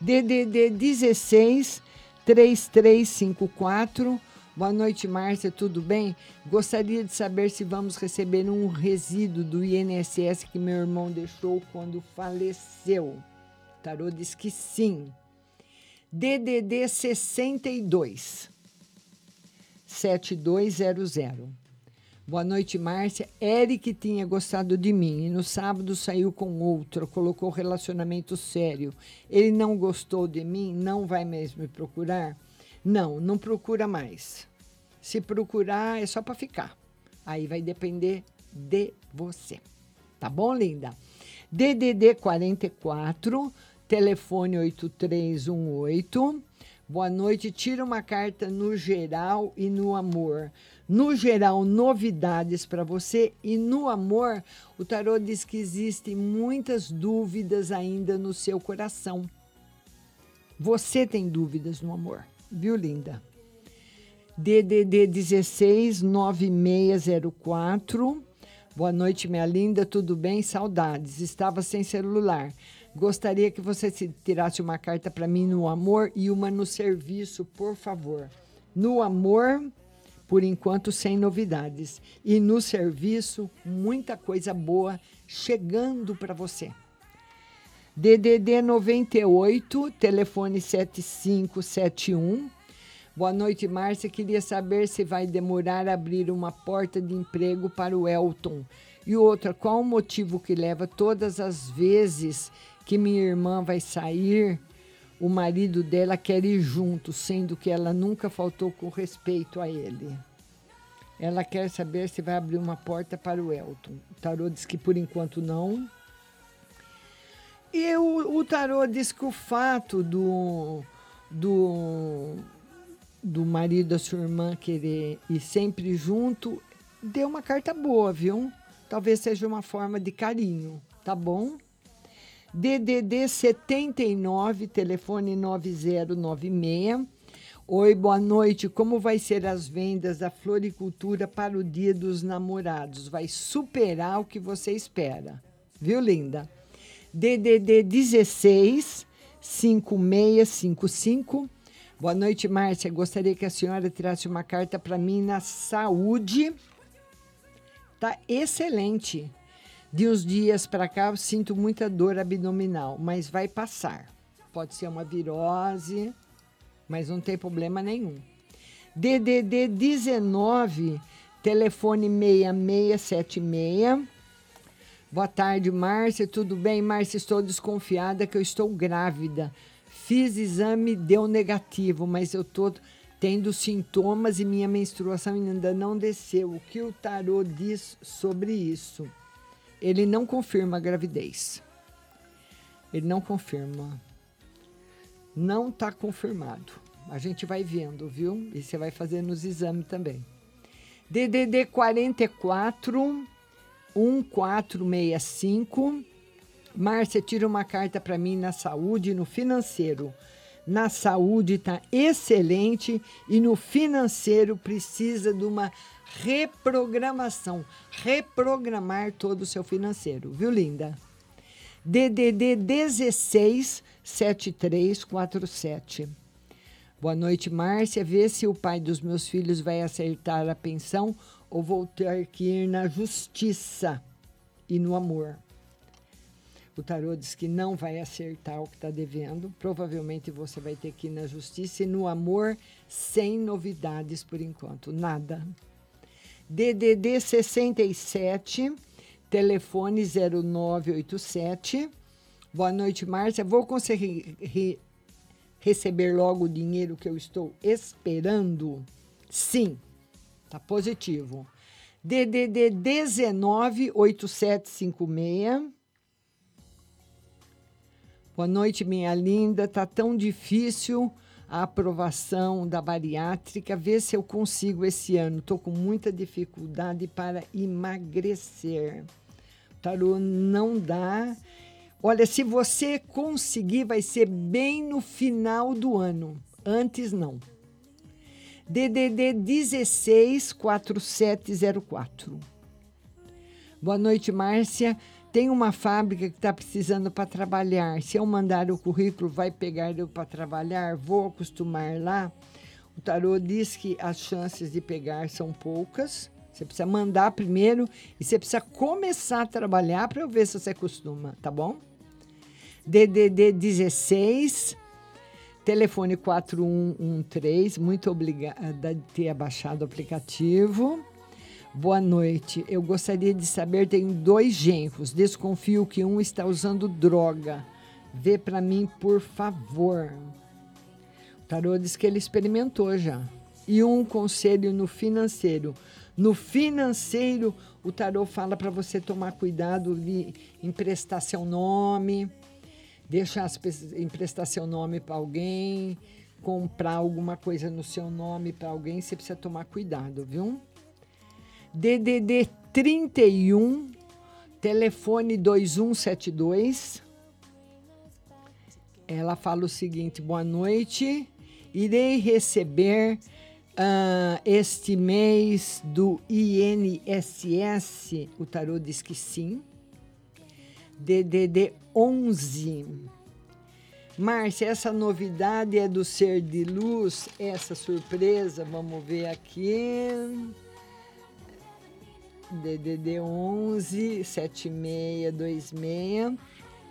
DDD 16 3354 Boa noite, Márcia, tudo bem? Gostaria de saber se vamos receber um resíduo do INSS que meu irmão deixou quando faleceu. Tarô diz que sim. DDD 62 7200. Boa noite, Márcia. Eric tinha gostado de mim e no sábado saiu com outro, colocou relacionamento sério. Ele não gostou de mim, não vai mais me procurar? Não, não procura mais. Se procurar, é só para ficar. Aí vai depender de você. Tá bom, linda? DDD 44, telefone 8318. Boa noite. Tira uma carta no geral e no amor. No geral, novidades para você e no amor, o tarô diz que existem muitas dúvidas ainda no seu coração. Você tem dúvidas no amor viu, linda? DDD 16 9604. Boa noite, minha linda. Tudo bem? Saudades. Estava sem celular. Gostaria que você tirasse uma carta para mim no amor e uma no serviço, por favor. No amor, por enquanto, sem novidades. E no serviço, muita coisa boa chegando para você. DDD 98, telefone 7571. Boa noite, Márcia. Queria saber se vai demorar abrir uma porta de emprego para o Elton. E outra, qual o motivo que leva todas as vezes que minha irmã vai sair, o marido dela quer ir junto, sendo que ela nunca faltou com respeito a ele? Ela quer saber se vai abrir uma porta para o Elton. O tarô diz que por enquanto não. E o, o tarô diz que o fato do, do, do marido da sua irmã querer ir sempre junto deu uma carta boa, viu? Talvez seja uma forma de carinho, tá bom? DDD 79, telefone 9096. Oi, boa noite. Como vai ser as vendas da floricultura para o Dia dos Namorados? Vai superar o que você espera. Viu, linda? DDD 16 5655. Boa noite, Márcia. Gostaria que a senhora tirasse uma carta para mim na saúde. Tá excelente. De uns dias para cá, sinto muita dor abdominal, mas vai passar. Pode ser uma virose, mas não tem problema nenhum. DDD 19, telefone 6676. Boa tarde, Márcia. Tudo bem, Márcia? Estou desconfiada que eu estou grávida. Fiz exame, deu negativo, mas eu estou tendo sintomas e minha menstruação ainda não desceu. O que o tarô diz sobre isso? Ele não confirma a gravidez. Ele não confirma. Não está confirmado. A gente vai vendo, viu? E você vai fazer nos exames também. DDD 44 1465. Márcia, tira uma carta para mim na saúde e no financeiro. Na saúde está excelente e no financeiro precisa de uma reprogramação. Reprogramar todo o seu financeiro, viu, linda? DDD 16 7347. Boa noite, Márcia. Vê se o pai dos meus filhos vai acertar a pensão ou vou ter que ir na justiça e no amor. O tarô diz que não vai acertar o que está devendo. Provavelmente você vai ter que ir na justiça e no amor, sem novidades por enquanto. Nada. DDD 67, telefone 0987. Boa noite, Márcia. Vou conseguir re receber logo o dinheiro que eu estou esperando? Sim. Tá positivo. DDD 198756. Boa noite, minha linda. Tá tão difícil a aprovação da bariátrica. Vê se eu consigo esse ano. Tô com muita dificuldade para emagrecer. tarô não dá. Olha, se você conseguir, vai ser bem no final do ano. Antes, não. DDD 16 4704. Boa noite, Márcia. Tem uma fábrica que está precisando para trabalhar. Se eu mandar o currículo, vai pegar eu para trabalhar? Vou acostumar lá? O tarô diz que as chances de pegar são poucas. Você precisa mandar primeiro e você precisa começar a trabalhar para eu ver se você acostuma, tá bom? DDD 16, telefone 4113. Muito obrigada de ter abaixado o aplicativo. Boa noite. Eu gostaria de saber, tenho dois genros. Desconfio que um está usando droga. Vê para mim, por favor. O tarô diz que ele experimentou já. E um conselho no financeiro. No financeiro, o tarô fala para você tomar cuidado de emprestar seu nome, deixar as emprestar seu nome para alguém, comprar alguma coisa no seu nome para alguém, você precisa tomar cuidado, viu? DDD 31, telefone 2172. Ela fala o seguinte: boa noite. Irei receber uh, este mês do INSS. O tarô diz que sim. DDD 11. Márcia, essa novidade é do ser de luz, essa surpresa, vamos ver aqui. DDD 11 7626.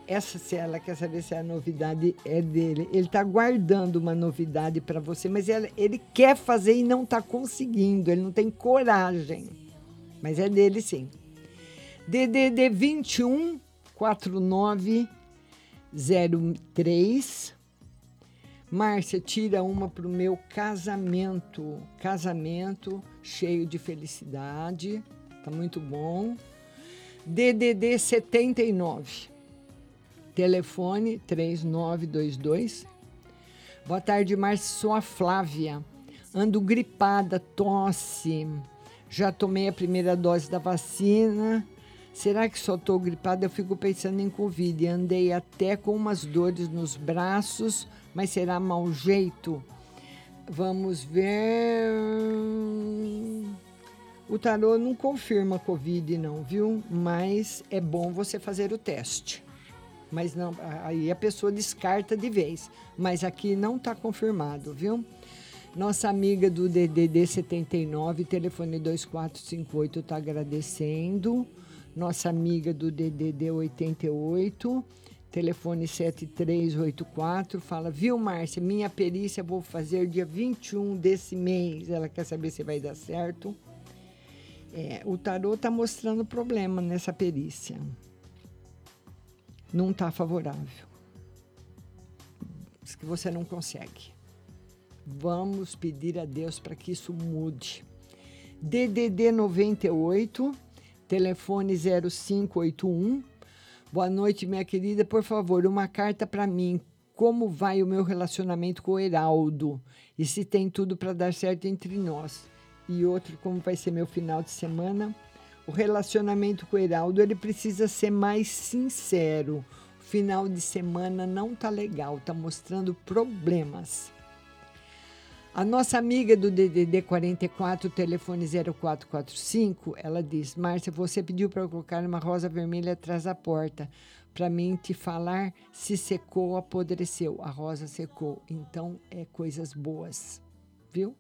Essa, se ela quer saber se a novidade é dele, ele está guardando uma novidade para você, mas ela, ele quer fazer e não está conseguindo, ele não tem coragem. Mas é dele sim. DDD 21 4903. Márcia, tira uma para o meu casamento. Casamento cheio de felicidade. Tá muito bom. DDD 79. Telefone 3922. Boa tarde, Márcia. Sou a Flávia. Ando gripada, tosse. Já tomei a primeira dose da vacina. Será que só estou gripada? Eu fico pensando em Covid. Andei até com umas dores nos braços, mas será mau jeito? Vamos ver. O tarô não confirma Covid, não, viu? Mas é bom você fazer o teste. Mas não, aí a pessoa descarta de vez. Mas aqui não está confirmado, viu? Nossa amiga do DDD 79, telefone 2458, está agradecendo. Nossa amiga do DDD 88, telefone 7384, fala: Viu, Márcia, minha perícia vou fazer dia 21 desse mês. Ela quer saber se vai dar certo. É, o tarô está mostrando problema nessa perícia. Não está favorável. Diz que você não consegue. Vamos pedir a Deus para que isso mude. DDD 98, telefone 0581. Boa noite, minha querida. Por favor, uma carta para mim. Como vai o meu relacionamento com o Heraldo? E se tem tudo para dar certo entre nós? E outro como vai ser meu final de semana. O relacionamento com o Heraldo, ele precisa ser mais sincero. O final de semana não tá legal, tá mostrando problemas. A nossa amiga do DDD 44, telefone 0445, ela diz: Márcia, você pediu para eu colocar uma rosa vermelha atrás da porta, para mim te falar se secou ou apodreceu. A rosa secou, então é coisas boas, viu?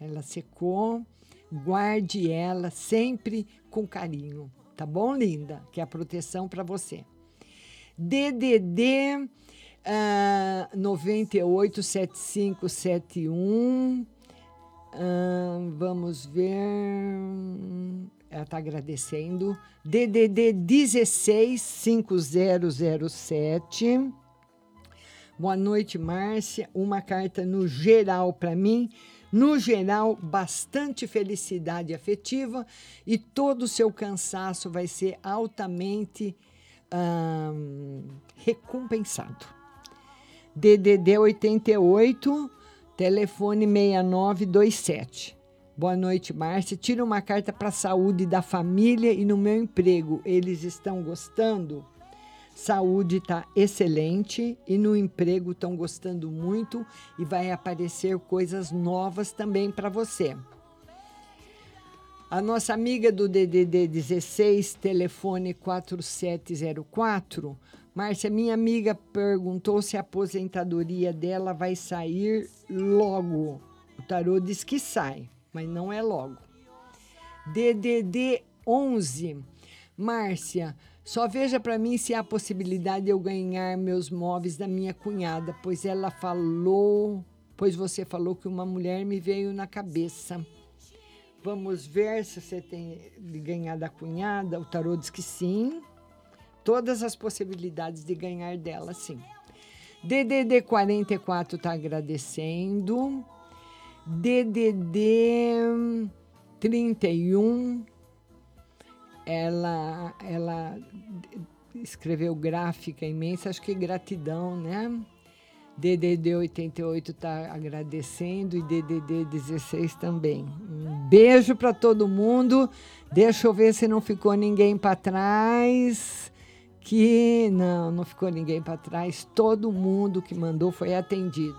Ela secou, guarde ela sempre com carinho, tá bom, linda? Que é a proteção para você. DDD uh, 987571. Uh, vamos ver. Ela está agradecendo. DDD 165007. Boa noite, Márcia. Uma carta no geral para mim no geral, bastante felicidade afetiva e todo o seu cansaço vai ser altamente hum, recompensado. DDD 88, telefone 6927. Boa noite, Márcia. Tira uma carta para a saúde da família e no meu emprego. Eles estão gostando? Saúde está excelente e no emprego estão gostando muito e vai aparecer coisas novas também para você. A nossa amiga do DDD 16, telefone 4704, Márcia, minha amiga perguntou se a aposentadoria dela vai sair logo. O tarô diz que sai, mas não é logo. DDD 11, Márcia, só veja para mim se há possibilidade de eu ganhar meus móveis da minha cunhada, pois ela falou, pois você falou que uma mulher me veio na cabeça. Vamos ver se você tem de ganhar da cunhada. O tarô diz que sim. Todas as possibilidades de ganhar dela, sim. DDD 44 está agradecendo. DDD 31 ela ela escreveu gráfica imensa, acho que gratidão, né? DDD 88 está agradecendo e DDD 16 também. Um beijo para todo mundo. Deixa eu ver se não ficou ninguém para trás. Que não, não ficou ninguém para trás. Todo mundo que mandou foi atendido.